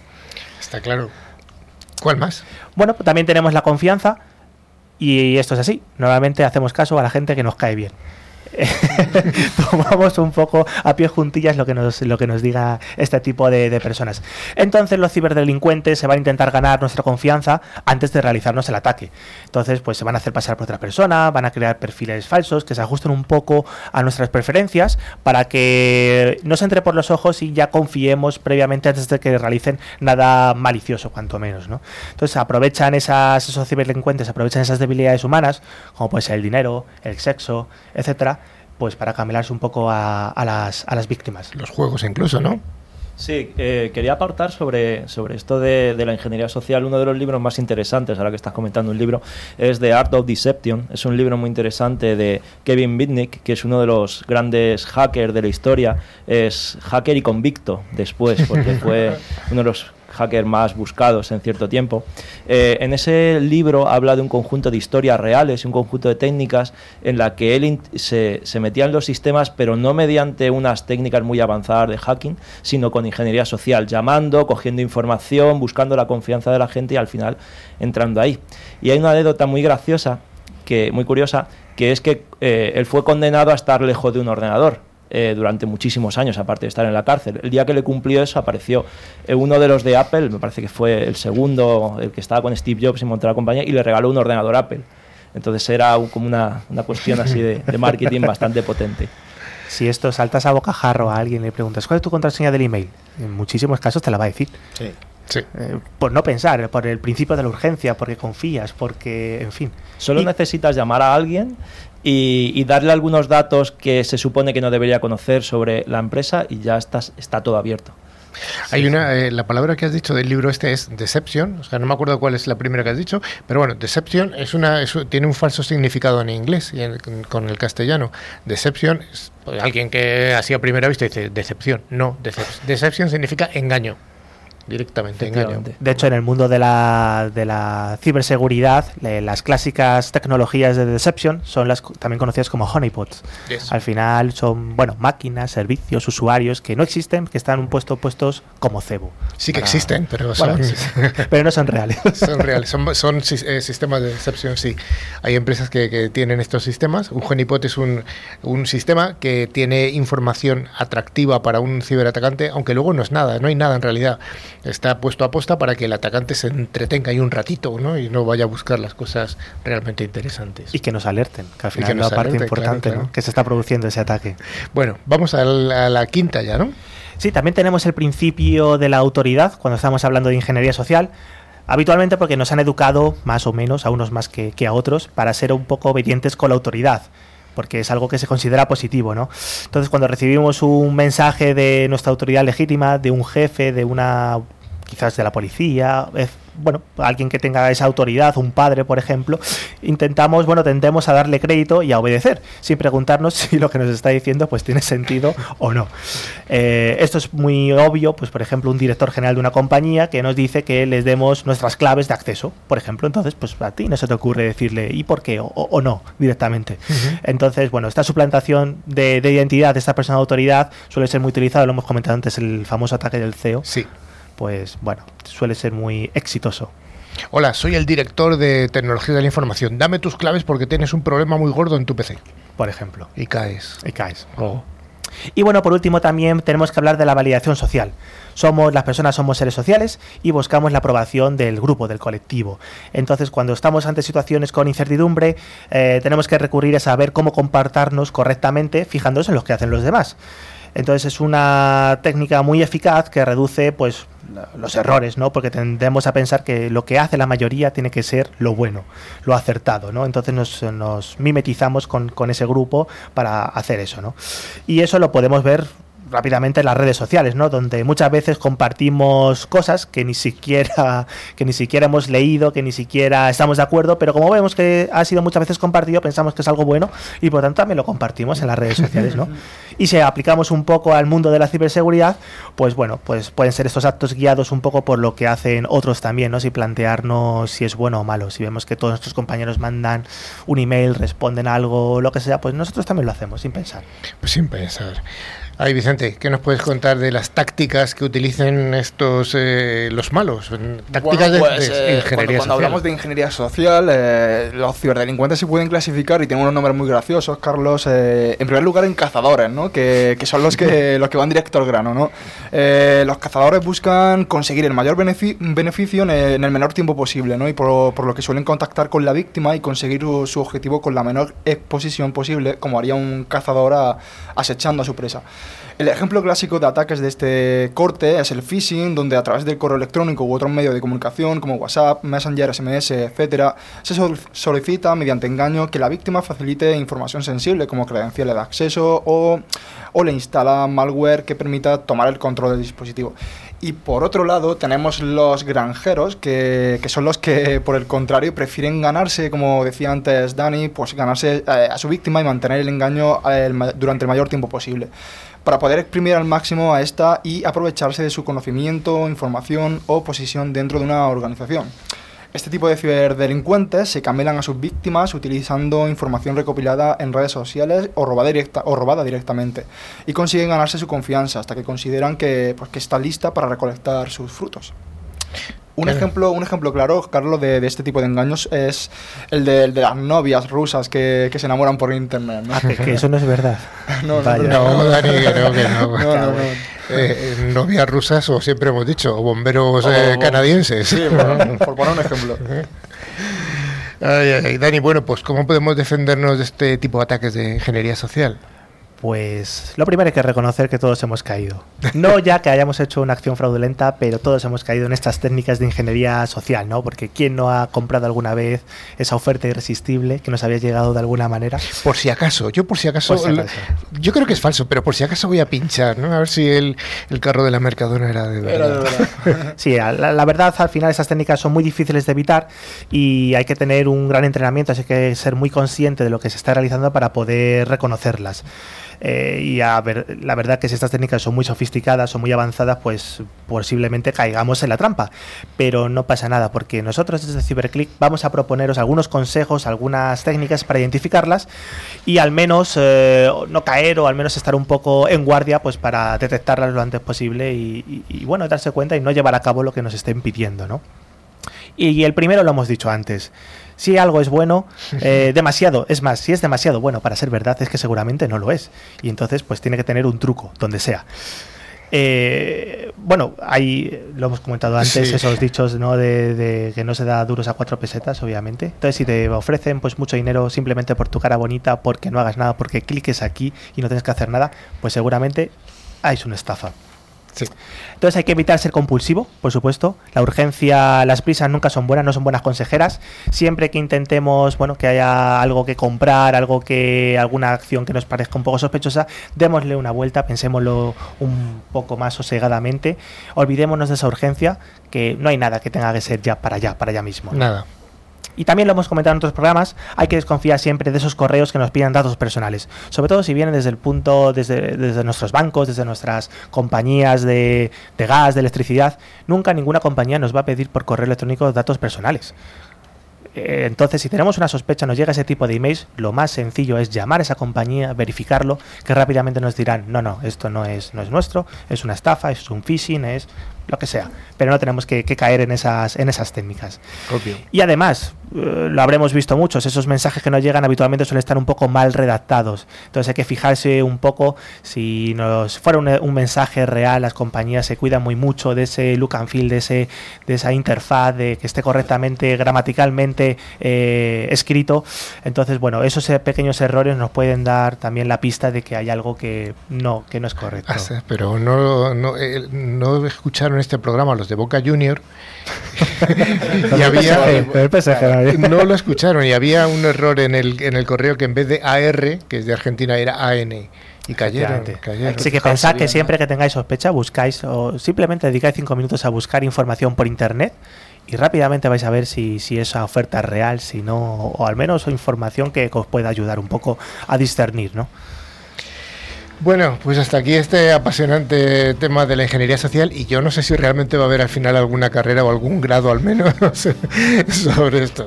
Está claro. ¿Cuál más? Bueno, pues también tenemos la confianza y esto es así. Normalmente hacemos caso a la gente que nos cae bien. tomamos un poco a pie juntillas lo que nos, lo que nos diga este tipo de, personas. Entonces los ciberdelincuentes se van a intentar ganar nuestra confianza antes de realizarnos el ataque. Entonces pues se van a hacer pasar por otra persona, van a crear perfiles falsos que se ajusten un poco a nuestras preferencias para que nos entre por los ojos y ya confiemos previamente antes de que realicen nada malicioso, cuanto menos. ¿no? Entonces aprovechan esas, esos ciberdelincuentes, aprovechan esas debilidades humanas, como puede ser el dinero, el sexo, etcétera, pues para camelarse un poco a, las, a las víctimas. Los juegos incluso, ¿no? Sí, eh, quería aportar sobre, sobre esto de, la ingeniería social. Uno de los libros más interesantes, ahora que estás comentando un libro, es The Art of Deception. Es un libro muy interesante de Kevin Mitnick, que es uno de los grandes hackers de la historia. Es hacker y convicto después, porque fue uno de los hackers más buscados en cierto tiempo. Eh, en ese libro habla de un conjunto de historias reales un conjunto de técnicas en la que él se, se, metía en los sistemas, pero no mediante unas técnicas muy avanzadas de hacking, sino con ingeniería social, llamando, cogiendo información, buscando la confianza de la gente y al final entrando ahí. Y hay una anécdota muy graciosa, que, muy curiosa, que es que eh, él fue condenado a estar lejos de un ordenador eh, durante muchísimos años, aparte de estar en la cárcel. El día que le cumplió eso, apareció eh, uno de los de Apple, me parece que fue el segundo, el que estaba con Steve Jobs y montó la compañía, y le regaló un ordenador Apple. Entonces era como una, una cuestión así de, marketing bastante potente. Si esto saltas a bocajarro a alguien y le preguntas cuál es tu contraseña del email, en muchísimos casos te la va a decir. Sí. Sí. Eh, por no pensar, por el principio de la urgencia, porque confías, porque, en fin. Solo necesitas llamar a alguien y, darle algunos datos que se supone que no debería conocer sobre la empresa y ya estás, está todo abierto. Hay una, eh, la palabra que has dicho del libro este es deception, o sea, no me acuerdo cuál es la primera que has dicho, pero bueno, deception es una, tiene un falso significado en inglés y con el castellano. Deception es pues, alguien que así a primera vista dice decepción, no, decepción significa engaño directamente engaño. De hecho, en el mundo de la, de la ciberseguridad, las clásicas tecnologías de deception son las también conocidas como honeypots. Al final son, bueno, máquinas, servicios, usuarios que no existen, que están un puesto puestos como cebo. Sí que existen, pero, son, pero no son reales. Son reales, son, son eh, sistemas de deception, sí. Hay empresas que, que, tienen estos sistemas. Un honeypot es un, un sistema que tiene información atractiva para un ciberatacante, aunque luego no es nada, no hay nada en realidad está puesto a posta para que el atacante se entretenga ahí un ratito ¿no? y no vaya a buscar las cosas realmente interesantes. Y que nos alerten, que al final es una parte importante, ¿no? que se está produciendo ese ataque. Bueno, vamos a la, quinta ya, ¿no? Sí, también tenemos el principio de la autoridad cuando estamos hablando de ingeniería social. Habitualmente porque nos han educado más o menos, a unos más que, que a otros, para ser un poco obedientes con la autoridad porque es algo que se considera positivo, ¿no? Entonces, cuando recibimos un mensaje de nuestra autoridad legítima, de un jefe, de una quizás de la policía, bueno, alguien que tenga esa autoridad, un padre, por ejemplo, intentamos, bueno, tendemos a darle crédito y a obedecer, sin preguntarnos si lo que nos está diciendo pues tiene sentido o no. Eh, esto es muy obvio, pues por ejemplo, un director general de una compañía que nos dice que les demos nuestras claves de acceso, por ejemplo, entonces, pues a ti no se te ocurre decirle ¿y por qué? o, no, directamente. Entonces, bueno, esta suplantación de, de, identidad de esta persona de autoridad suele ser muy utilizada, lo hemos comentado antes, el famoso ataque del CEO. Sí pues bueno, suele ser muy exitoso. Hola, soy el director de tecnología de la información. Dame tus claves porque tienes un problema muy gordo en tu PC. Por ejemplo. Y caes. Y caes. Oh. Y bueno, por último también tenemos que hablar de la validación social. Somos, las personas somos seres sociales y buscamos la aprobación del grupo, del colectivo. Entonces, cuando estamos ante situaciones con incertidumbre, eh, tenemos que recurrir a saber cómo comportarnos correctamente, fijándonos en lo que hacen los demás. Entonces es una técnica muy eficaz que reduce pues los errores, ¿no? Porque tendemos a pensar que lo que hace la mayoría tiene que ser lo bueno, lo acertado, ¿no? Entonces nos, mimetizamos con, ese grupo para hacer eso, ¿no? Y eso lo podemos ver rápidamente las redes sociales, ¿no? Donde muchas veces compartimos cosas que ni siquiera que ni siquiera hemos leído, que ni siquiera estamos de acuerdo, pero como vemos que ha sido muchas veces compartido, pensamos que es algo bueno y por tanto también lo compartimos en las redes sociales, ¿no? Y si aplicamos un poco al mundo de la ciberseguridad, pues bueno, pues pueden ser estos actos guiados un poco por lo que hacen otros también, ¿no? Si plantearnos si es bueno o malo, si vemos que todos nuestros compañeros mandan un email, responden algo, lo que sea, pues nosotros también lo hacemos sin pensar. Pues sin pensar. Ay, Vicente, ¿qué nos puedes contar de las tácticas que utilicen estos eh, los malos? Tácticas Bueno, pues, de, de eh, ingeniería cuando, cuando social. hablamos de ingeniería social, eh, los ciberdelincuentes se pueden clasificar y tienen unos nombres muy graciosos, Carlos. eh, en primer lugar, en cazadores, ¿no? Que, que son los que, los que van directo al grano, ¿no? Eh, los cazadores buscan conseguir el mayor benefi- beneficio en el, en el menor tiempo posible, ¿no? Y por, por lo que suelen contactar con la víctima y conseguir su, su objetivo con la menor exposición posible, como haría un cazador a- acechando a su presa. El ejemplo clásico de ataques de este corte es el phishing, donde a través del correo electrónico u otros medios de comunicación como WhatsApp, Messenger, SMS, etcétera, se sol- solicita mediante engaño que la víctima facilite información sensible como credenciales de acceso o, le instala malware que permita tomar el control del dispositivo. Y por otro lado tenemos los granjeros, que, que son los que por el contrario prefieren ganarse, como decía antes Dani, pues ganarse eh, a su víctima y mantener el engaño eh, durante el mayor tiempo posible para poder exprimir al máximo a esta y aprovecharse de su conocimiento, información o posición dentro de una organización. Este tipo de ciberdelincuentes se camelan a sus víctimas utilizando información recopilada en redes sociales o robada, o robada directamente y consiguen ganarse su confianza hasta que consideran que, pues, que está lista para recolectar sus frutos. Un Claro. ejemplo, un ejemplo claro, Carlos, de, de este tipo de engaños es el de, el de las novias rusas que, que se enamoran por internet. ¿no? Ah, que, que eso no es verdad. No, no, Vaya. No, Dani, que no, que no. No, no, no. Eh, eh, novias rusas, o siempre hemos dicho, o bomberos O- eh, canadienses. Sí, por, por poner un ejemplo. Ay, ay, ay. Dani, bueno, pues ¿cómo podemos defendernos de este tipo de ataques de ingeniería social? Pues lo primero hay que reconocer que todos hemos caído. No ya que hayamos hecho una acción fraudulenta, pero todos hemos caído en estas técnicas de ingeniería social, ¿no? Porque ¿quién no ha comprado alguna vez esa oferta irresistible que nos había llegado de alguna manera? Por si acaso, yo por si acaso, Por si acaso. yo creo que es falso, pero por si acaso voy a pinchar, ¿no? A ver si el, el carro de la Mercadona era de verdad. Era de verdad. Sí, la, la verdad al final esas técnicas son muy difíciles de evitar y hay que tener un gran entrenamiento, así que hay que ser muy consciente de lo que se está realizando para poder reconocerlas. Eh, y a ver, la verdad que si estas técnicas son muy sofisticadas, son muy avanzadas, pues posiblemente caigamos en la trampa. Pero no pasa nada, porque nosotros desde CyberClick vamos a proponeros algunos consejos, algunas técnicas para identificarlas y al menos eh, no caer o al menos estar un poco en guardia pues para detectarlas lo antes posible y- y, bueno, darse cuenta y no llevar a cabo lo que nos estén pidiendo, ¿no? Y el primero lo hemos dicho antes. Si algo es bueno, eh, demasiado, es más, si es demasiado bueno para ser verdad, es que seguramente no lo es. Y entonces, pues tiene que tener un truco, donde sea. Eh, bueno, ahí lo hemos comentado antes, Sí. esos dichos ¿no? de, de que no se da duros a cuatro pesetas, obviamente. Entonces, si te ofrecen pues mucho dinero simplemente por tu cara bonita, porque no hagas nada, porque cliques aquí y no tienes que hacer nada, pues seguramente hay una estafa. Sí. Entonces hay que evitar ser compulsivo, por supuesto. La urgencia, las prisas nunca son buenas, no son buenas consejeras. Siempre que intentemos, bueno, que haya algo que comprar, algo que, alguna acción que nos parezca un poco sospechosa, démosle una vuelta, pensémoslo un poco más sosegadamente. Olvidémonos de esa urgencia, que no hay nada que tenga que ser ya para allá, para allá mismo. ¿no? Nada. Y también lo hemos comentado en otros programas, hay que desconfiar siempre de esos correos que nos piden datos personales. Sobre todo si vienen desde el punto, desde, desde nuestros bancos, desde nuestras compañías de, de gas, de electricidad. Nunca ninguna compañía nos va a pedir por correo electrónico datos personales. Eh, Entonces, si tenemos una sospecha, nos llega ese tipo de emails, lo más sencillo es llamar a esa compañía, verificarlo, que rápidamente nos dirán, no, no, esto no es, no es nuestro, es una estafa, es un phishing, es lo que sea. Pero no tenemos que, que caer en esas, en esas técnicas. Obvio. Y además, eh, lo habremos visto muchos, esos mensajes que nos llegan habitualmente suelen estar un poco mal redactados. Entonces hay que fijarse un poco si nos fuera un, un mensaje real, las compañías se cuidan muy mucho de ese look and feel, de, ese, de esa interfaz, de que esté correctamente, gramaticalmente eh, escrito. Entonces, bueno, esos eh, pequeños errores nos pueden dar también la pista de que hay algo que no, que no es correcto. Pero no, no, eh, no escucharon este programa los de Boca Junior y había El PSG, no lo escucharon y había un error en el, en el correo que en vez de AR, que es de Argentina, era AN. Y cayeron. Así que pensad que siempre que tengáis sospecha, buscáis o simplemente dedicáis cinco minutos a buscar información por internet y rápidamente vais a ver si, si esa oferta es real, si no, o al menos información que os pueda ayudar un poco a discernir, ¿no? Bueno, pues hasta aquí este apasionante tema de la ingeniería social y yo no sé si realmente va a haber al final alguna carrera o algún grado al menos sobre esto.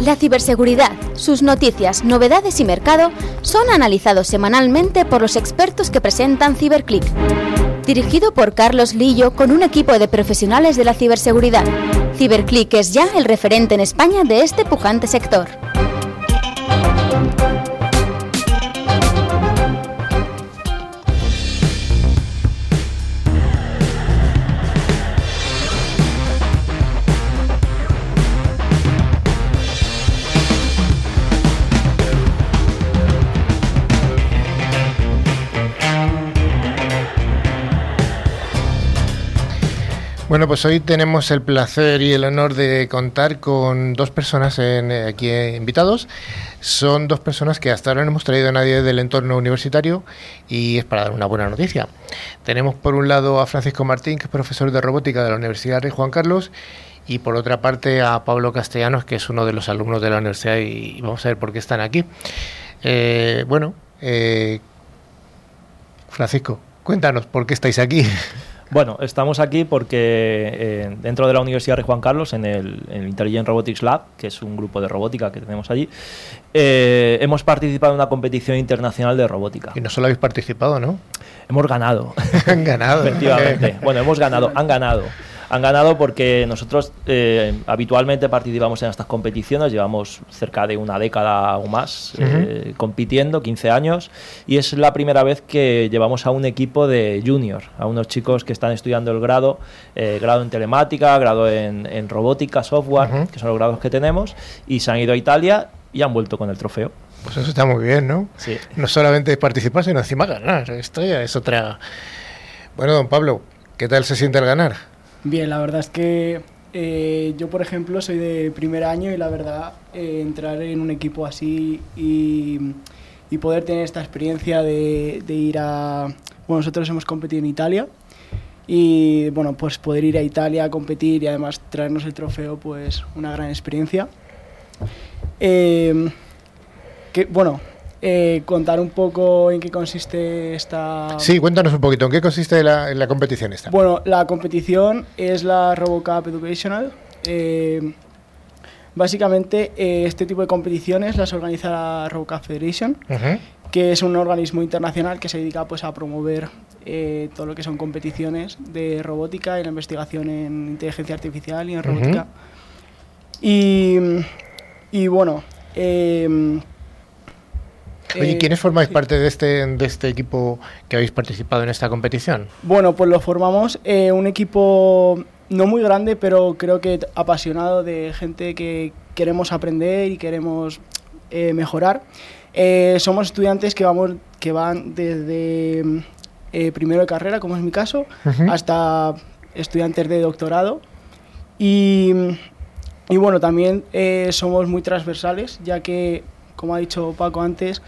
La ciberseguridad, sus noticias, novedades y mercado son analizados semanalmente por los expertos que presentan CiberClick. Dirigido por Carlos Lillo con un equipo de profesionales de la ciberseguridad. CiberClick es ya el referente en España de este pujante sector. Bueno, pues hoy tenemos el placer y el honor de contar con dos personas en, eh, aquí eh, invitados. Son dos personas que hasta ahora no hemos traído a nadie del entorno universitario y es para dar una buena noticia. Tenemos por un lado a Francisco Martín, que es profesor de robótica de la Universidad Rey Juan Carlos, y por otra parte a Pablo Castellanos, que es uno de los alumnos de la universidad y vamos a ver por qué están aquí. Eh, bueno, eh, Francisco, cuéntanos por qué estáis aquí. Bueno, estamos aquí porque eh, dentro de la Universidad Rey Juan Carlos, en el, en el Intelligent Robotics Lab, que es un grupo de robótica que tenemos allí, eh, hemos participado en una competición internacional de robótica. Y no solo habéis participado, ¿no? Hemos ganado. Han ganado. Efectivamente. Bueno, hemos ganado, han ganado. Han ganado porque nosotros eh, habitualmente participamos en estas competiciones, llevamos cerca de una década o más eh, compitiendo, 15 años, y es la primera vez que llevamos a un equipo de junior, a unos chicos que están estudiando el grado, eh, grado en telemática, grado en, en robótica, software, que son los grados que tenemos, y se han ido a Italia y han vuelto con el trofeo. Pues eso está muy bien, ¿no? Sí. No solamente participar, sino encima ganar. Esto ya es otra. Bueno, don Pablo, ¿qué tal se siente al ganar? Bien, la verdad es que eh, yo, por ejemplo, soy de primer año y la verdad, eh, entrar en un equipo así y, poder tener esta experiencia de, de ir a... Bueno, nosotros hemos competido en Italia y, bueno, pues poder ir a Italia a competir y además traernos el trofeo, pues una gran experiencia. Eh, que, bueno, eh, contar un poco en qué consiste esta... Sí, cuéntanos un poquito, ¿en qué consiste la, la competición esta? Bueno, la competición es la RoboCup Educational. Eh, básicamente, eh, este tipo de competiciones las organiza la RoboCup Federation, que es un organismo internacional que se dedica pues, a promover todo lo que son competiciones de robótica y la investigación en inteligencia artificial y en robótica. y, y bueno, Oye, eh, ¿quiénes formáis sí. parte de este, de este equipo que habéis participado en esta competición? Bueno, pues lo formamos eh, un equipo no muy grande, pero creo que apasionado de gente que queremos aprender y queremos eh, mejorar. Eh, somos estudiantes que vamos, que van desde eh, primero de carrera, como es mi caso, Ujú. hasta estudiantes de doctorado. Y, y bueno, también somos muy transversales, ya que, como ha dicho Paco antes,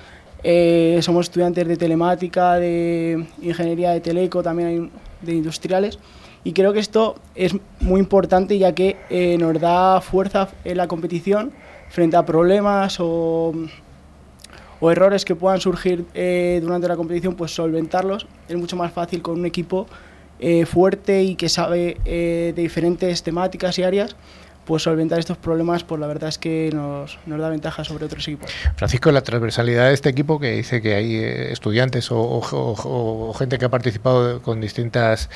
eh, somos estudiantes de telemática, de ingeniería de teleco, también de industriales. Y creo que esto es muy importante ya que eh, nos da fuerza en la competición frente a problemas o, o errores que puedan surgir eh, durante la competición, pues solventarlos es mucho más fácil con un equipo eh, fuerte y que sabe eh, de diferentes temáticas y áreas, pues solventar estos problemas, pues la verdad es que nos, nos da ventaja sobre otros equipos. Francisco, la transversalidad de este equipo que dice que hay eh, estudiantes o, o- o- o gente que ha participado con distintos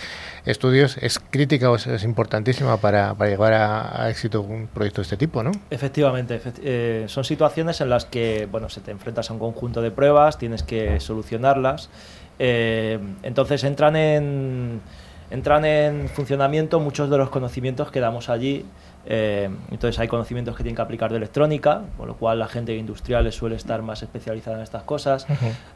estudios es crítica o es, es importantísima para, para llevar a, a éxito un proyecto de este tipo, ¿no? Efectivamente, efect- eh, son situaciones en las que bueno, se te enfrentas a un conjunto de pruebas, tienes que solucionarlas. eh, entonces entran en, entran en funcionamiento muchos de los conocimientos que damos allí eh, entonces hay conocimientos que tienen que aplicar de electrónica, con lo cual la gente industrial suele estar más especializada en estas cosas.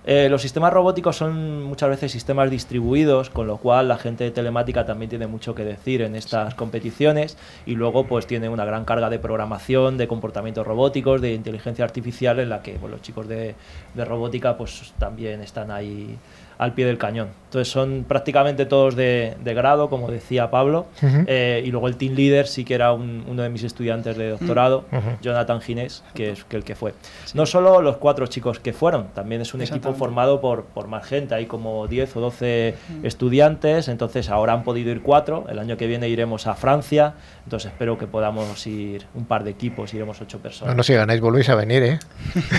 Eh, los sistemas robóticos son muchas veces sistemas distribuidos, con lo cual la gente de telemática también tiene mucho que decir en estas competiciones y luego pues tiene una gran carga de programación, de comportamientos robóticos, de inteligencia artificial en la que pues, los chicos de, de robótica pues también están ahí al pie del cañón. Entonces son prácticamente todos de, grado, como decía Pablo, eh, y luego el team leader sí que era uno de mis estudiantes de doctorado, Jonathan Ginés, que es el que fue. No solo los cuatro chicos que fueron, también es un equipo formado por, por más gente, hay como 10 o 12 estudiantes, entonces ahora han podido ir cuatro, el año que viene iremos a Francia, entonces espero que podamos ir un par de equipos, iremos ocho personas. No, si ganáis volvéis a venir, ¿eh?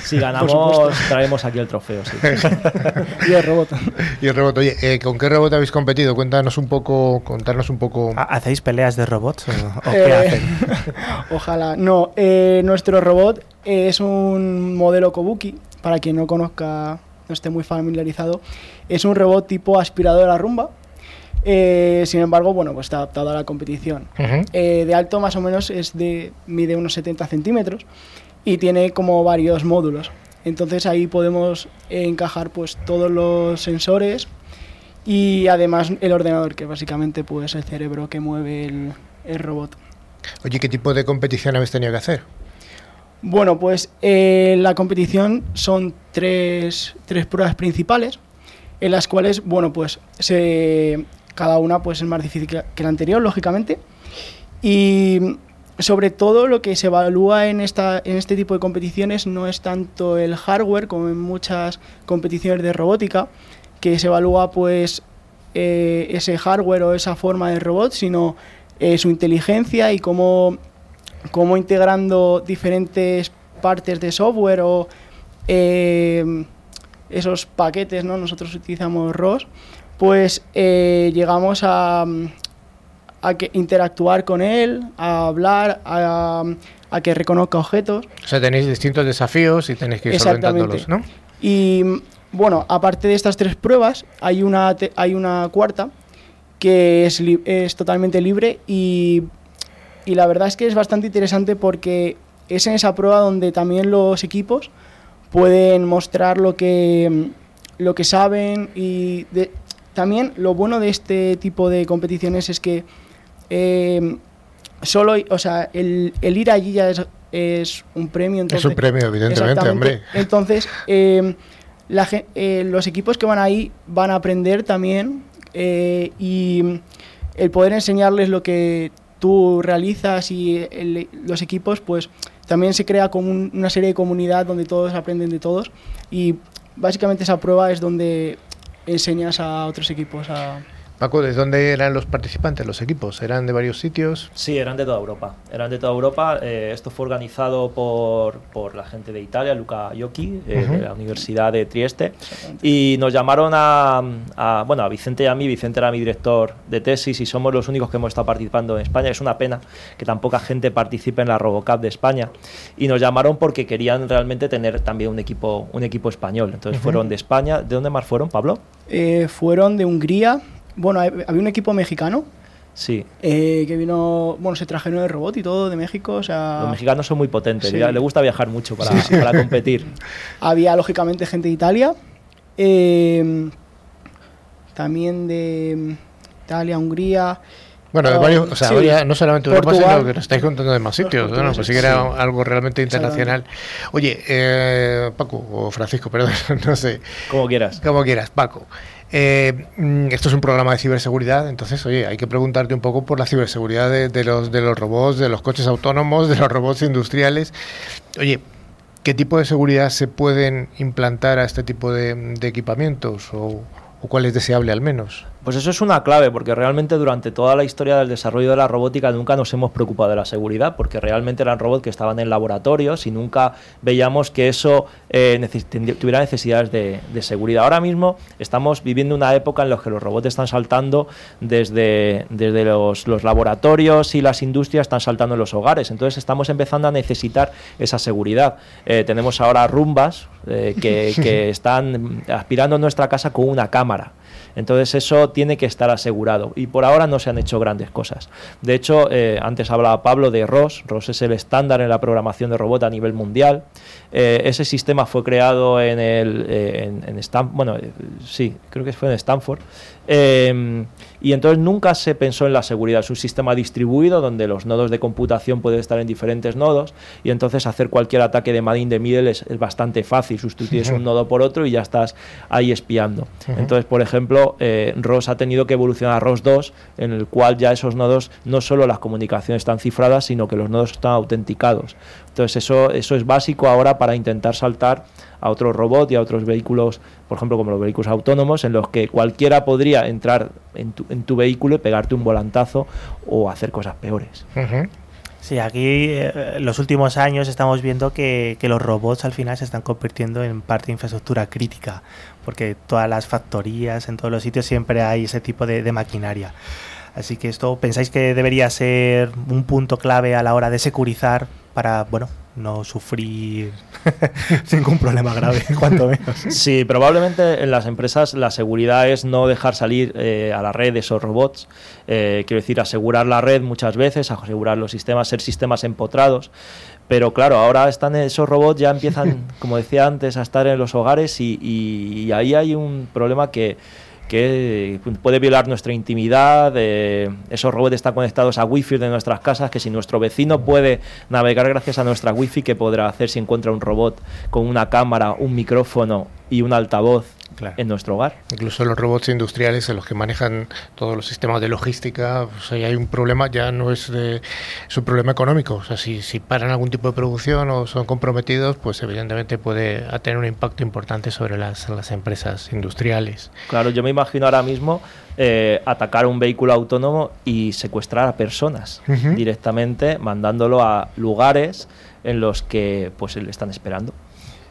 Si ganamos, traemos aquí el trofeo, sí. y el robot. y el robot, oye, eh, ¿con qué robot habéis competido? Cuéntanos un poco, contarnos un poco. ¿Hacéis peleas de robots o, qué eh, hacen? Ojalá. No, eh, nuestro robot es un modelo Kobuki, para quien no conozca, no esté muy familiarizado. Es un robot tipo aspiradora rumba. sin embargo, bueno, pues está adaptado a la competición. de alto más o menos es de mide unos 70 centímetros y tiene como varios módulos. Entonces ahí podemos encajar pues todos los sensores y además el ordenador, que básicamente pues el cerebro que mueve el, robot. Oye, ¿qué tipo de competición habéis tenido que hacer? Bueno, pues eh, la competición son tres, tres, pruebas principales, en las cuales, bueno, pues se, cada una pues es más difícil que la anterior, lógicamente. Y sobre todo lo que se evalúa en, esta, en este tipo de competiciones no es tanto el hardware como en muchas competiciones de robótica, que se evalúa pues eh, ese hardware o esa forma de robot, sino eh, su inteligencia y cómo, cómo, integrando diferentes partes de software o eh, esos paquetes, ¿no? nosotros utilizamos ROS, pues llegamos a a que interactuar con él, a hablar, a, que reconozca objetos. O sea, tenéis distintos desafíos y tenéis que ir solventándolos, ¿no? Y bueno, aparte de estas tres pruebas, hay una, hay una cuarta que es, es totalmente libre y, y, la verdad es que es bastante interesante porque es en esa prueba donde también los equipos pueden mostrar lo que, lo que saben y también lo bueno de este tipo de competiciones es que eh, solo, o sea, el, ir allí ya es, un premio. es un premio, evidentemente, hombre. Entonces, em, eh, los equipos que van ahí van a aprender también eh, y el poder enseñarles lo que tú realizas y los equipos, pues también se crea como una serie de comunidad donde todos aprenden de todos y básicamente esa prueba es donde enseñas a otros equipos a... Paco, ¿de dónde eran los participantes, los equipos? ¿Eran de varios sitios? Sí, eran de toda Europa. Eran de toda Europa. Eh, esto fue organizado por, por, la gente de Italia, Luca Iocchi, eh, de la Universidad de Trieste. Y nos llamaron a, bueno, a Vicente y a mí. Vicente era mi director de tesis y somos los únicos que hemos estado participando en España. Es una pena que tan poca gente participe en la RoboCup de España. Y nos llamaron porque querían realmente tener también un equipo, un equipo español. Entonces fueron de España. ¿De dónde más fueron, Pablo? Eh, fueron de Hungría, bueno, había un equipo mexicano. Sí. Eh, que vino, bueno, se trajeron el robot y todo de México, o sea... Los mexicanos son muy potentes, le gusta viajar mucho para, para competir. Había, lógicamente, gente de Italia, eh, también de Italia, Hungría... Bueno, de varios, o sea, no solamente de Europa, sino que nos estáis contando de más sitios, ¿no? Pues sí que era algo realmente internacional. Oye, eh, Paco, o Francisco, perdón, no sé. Como quieras. Como quieras, Paco. Eh, mm, esto es un programa de ciberseguridad, entonces, oye, hay que preguntarte un poco por la ciberseguridad de, los, de los robots, de los coches autónomos, de los robots industriales. Oye, ¿qué tipo de seguridad se pueden implantar a este tipo de, de equipamientos o, o cuál es deseable al menos? Pues eso es una clave, porque realmente durante toda la historia del desarrollo de la robótica nunca nos hemos preocupado de la seguridad, porque realmente eran robots que estaban en laboratorios y nunca veíamos que eso eh, tuviera necesidades de, seguridad. Ahora mismo estamos viviendo una época en la que los robots están saltando desde, desde los, laboratorios y las industrias, están saltando en los hogares. Entonces estamos empezando a necesitar esa seguridad. Eh, tenemos ahora rumbas eh, que, que están aspirando a nuestra casa con una cámara. Entonces eso tiene que estar asegurado. Y por ahora no se han hecho grandes cosas. De hecho, eh, antes hablaba Pablo de ROS. ROS es el estándar en la programación de robot a nivel mundial. Eh, ese sistema fue creado en el eh, en, Stanford, bueno, sí, creo que fue en Stanford. y entonces nunca se pensó en la seguridad. Es un sistema distribuido donde los nodos de computación pueden estar en diferentes nodos y entonces hacer cualquier ataque de man in the middle es, bastante fácil. Sustituyes un nodo por otro y ya estás ahí espiando. Entonces, por ejemplo, eh, ROS ha tenido que evolucionar a ROS 2, en el cual ya esos nodos no solo las comunicaciones están cifradas, sino que los nodos están autenticados. Entonces, eso, eso es básico ahora para intentar saltar a otros robots y a otros vehículos, por ejemplo, como los vehículos autónomos, en los que cualquiera podría entrar en tu, en tu vehículo y pegarte un volantazo o hacer cosas peores. Sí, aquí eh, los últimos años estamos viendo que, los robots al final se están convirtiendo en parte de infraestructura crítica, porque todas las factorías, en todos los sitios siempre hay ese tipo de, maquinaria. Así que esto, ¿pensáis que debería ser un punto clave a la hora de securizar para, bueno, no sufrir ningún problema grave, cuanto menos. Sí, probablemente en las empresas la seguridad es no dejar salir eh, a la red esos robots. Eh, quiero decir, asegurar la red muchas veces, asegurar los sistemas, ser sistemas empotrados. Pero claro, ahora están esos robots, ya empiezan, como decía antes, a estar en los hogares y ahí hay un problema que que puede violar nuestra intimidad. Eh, esos robots están conectados a wifi de nuestras casas, que si nuestro vecino puede navegar gracias a nuestra wifi, ¿qué podrá hacer si encuentra un robot con una cámara, un micrófono y un altavoz en nuestro hogar. Incluso los robots industriales en los que manejan todos los sistemas de logística, pues ahí hay un problema, ya no es, de, un problema económico. O sea, si, si paran algún tipo de producción o son comprometidos, pues evidentemente puede tener un impacto importante sobre las, las empresas industriales. Claro, yo me imagino ahora mismo eh, atacar un vehículo autónomo y secuestrar a personas directamente, mandándolo a lugares en los que pues le están esperando.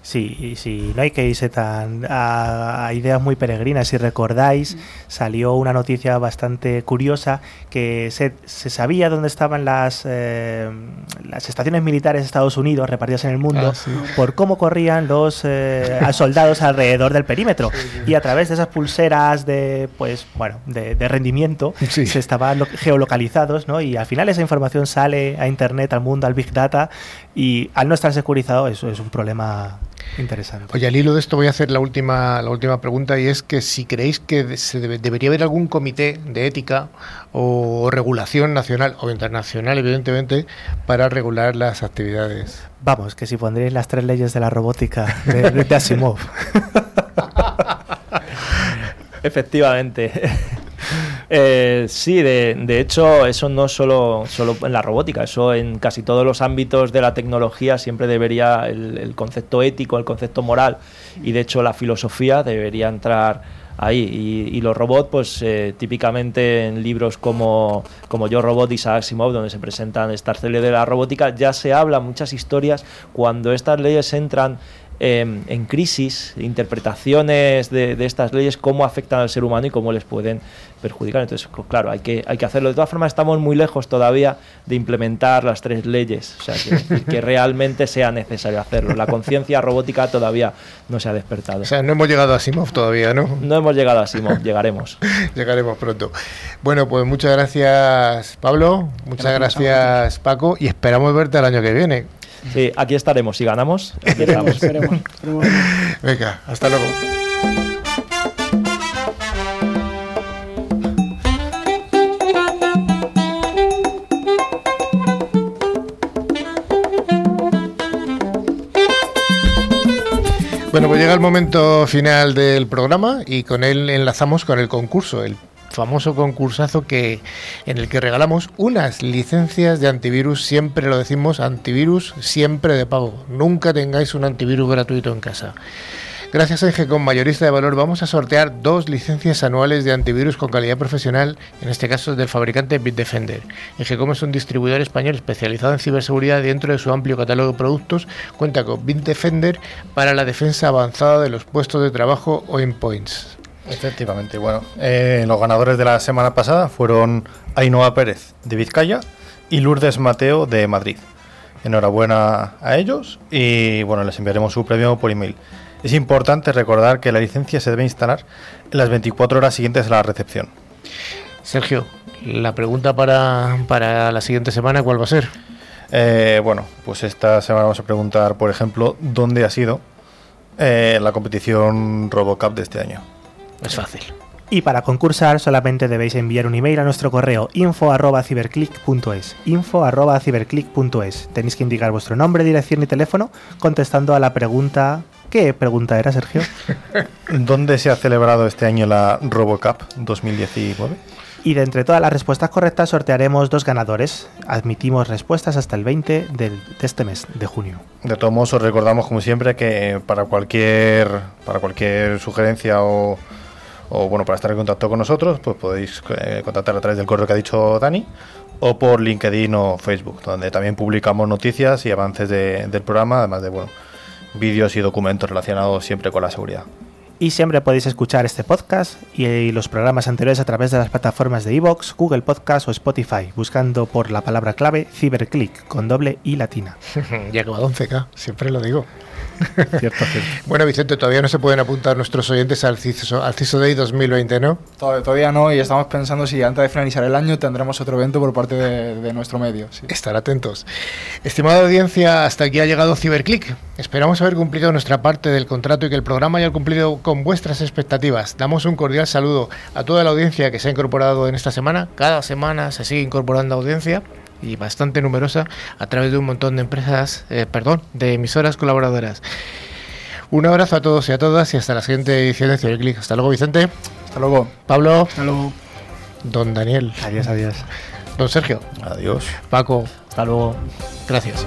Sí, sí, no hay que irse tan a, ideas muy peregrinas. Si recordáis, mm. salió una noticia bastante curiosa que se, sabía dónde estaban las, eh, las estaciones militares de Estados Unidos repartidas en el mundo ah, por cómo corrían los eh, soldados alrededor del perímetro. y a través de esas pulseras de, pues, bueno, de, rendimiento se estaban geolocalizados, ¿no? Y al final esa información sale a Internet, al mundo, al Big Data y al no estar securizado eso es un problema Interesante. Oye, al hilo de esto voy a hacer la última, la última pregunta y es que si creéis que se debería haber algún comité de ética o regulación nacional o internacional, evidentemente, para regular las actividades. Vamos, que si pondréis las tres leyes de la robótica de, de Asimov. Efectivamente. Eh, sí, de, hecho, eso no solo, solo en la robótica, eso en casi todos los ámbitos de la tecnología siempre debería el, concepto ético, el concepto moral y de hecho la filosofía debería entrar ahí. Y, los robots, pues eh, típicamente en libros como, como Yo Robot y Isaac Asimov, donde se presentan estas leyes de la robótica, ya se habla muchas historias cuando estas leyes entran Em, en crisis, interpretaciones de, estas leyes, cómo afectan al ser humano y cómo les pueden perjudicar. Entonces, claro, hay que, hay que hacerlo. De todas formas, estamos muy lejos todavía de implementar las tres leyes, o sea, que, realmente sea necesario hacerlo. La conciencia robótica todavía no se ha despertado. O sea, no hemos llegado a Simov todavía, ¿no? No hemos llegado a Simov, llegaremos. llegaremos pronto. Bueno, pues muchas gracias, Pablo, muchas gracias Paco, y esperamos verte el año que viene. Sí, aquí estaremos. Si ganamos, aquí estamos. Venga, hasta luego. Bueno, pues llega el momento final del programa y con él enlazamos con el concurso, el famoso concursazo que, en el que regalamos unas licencias de antivirus, siempre lo decimos, antivirus siempre de pago. Nunca tengáis un antivirus gratuito en casa. Gracias a Engecom Mayorista de Valor vamos a sortear dos licencias anuales de antivirus con calidad profesional, en este caso del fabricante Bitdefender. Engecom es un distribuidor español especializado en ciberseguridad dentro de su amplio catálogo de productos. Cuenta con Bitdefender para la defensa avanzada de los puestos de trabajo o endpoints. Efectivamente, bueno, eh, los ganadores de la semana pasada fueron Ainhoa Pérez de Vizcaya y Lourdes Mateo de Madrid. Enhorabuena a ellos y bueno, les enviaremos su premio por email. Es importante recordar que la licencia se debe instalar en las 24 horas siguientes a la recepción. Sergio, la pregunta para, para la siguiente semana, ¿cuál va a ser? Eh, bueno, pues esta semana vamos a preguntar, por ejemplo, dónde ha sido eh, la competición RoboCup de este año. Es fácil. Y para concursar solamente debéis enviar un email a nuestro correo info@ciberclick.es. info@ciberclick.es. Tenéis que indicar vuestro nombre, dirección y teléfono contestando a la pregunta ¿Qué pregunta era, Sergio? ¿Dónde se ha celebrado este año la RoboCup 2019? Y de entre todas las respuestas correctas sortearemos dos ganadores. Admitimos respuestas hasta el 20 del- de este mes, de junio. De todos modos, os recordamos, como siempre, que para cualquier, para cualquier sugerencia o, o, bueno, para estar en contacto con nosotros, pues podéis eh, contactar a través del correo que ha dicho Dani o por LinkedIn o Facebook, donde también publicamos noticias y avances de- del programa, además de bueno, vídeos y documentos relacionados siempre con la seguridad. Y siempre podéis escuchar este podcast y, y los programas anteriores a través de las plataformas de iVoox, Google Podcast o Spotify, buscando por la palabra clave Ciberclick con doble I latina. ya que va 11K, siempre lo digo. Cierto, cierto. Bueno, Vicente, todavía no se pueden apuntar nuestros oyentes al CISO, al CISO Day 2020, ¿no? Tod- Todavía no, y estamos pensando si antes de finalizar el año tendremos otro evento por parte de, de nuestro medio. sí. Estar atentos. Estimada audiencia, hasta aquí ha llegado Ciberclick. Esperamos haber cumplido nuestra parte del contrato y que el programa haya cumplido con vuestras expectativas. Damos un cordial saludo a toda la audiencia que se ha incorporado en esta semana. Cada semana se sigue incorporando audiencia y bastante numerosa a través de un montón de empresas, eh, perdón, de emisoras colaboradoras. Un abrazo a todos y a todas y hasta la siguiente edición de Ciberclick. Hasta luego, Vicente. Hasta luego. Pablo, Hasta luego. don Daniel, Adiós, adiós. don Sergio, Adiós. Paco, Hasta luego. gracias.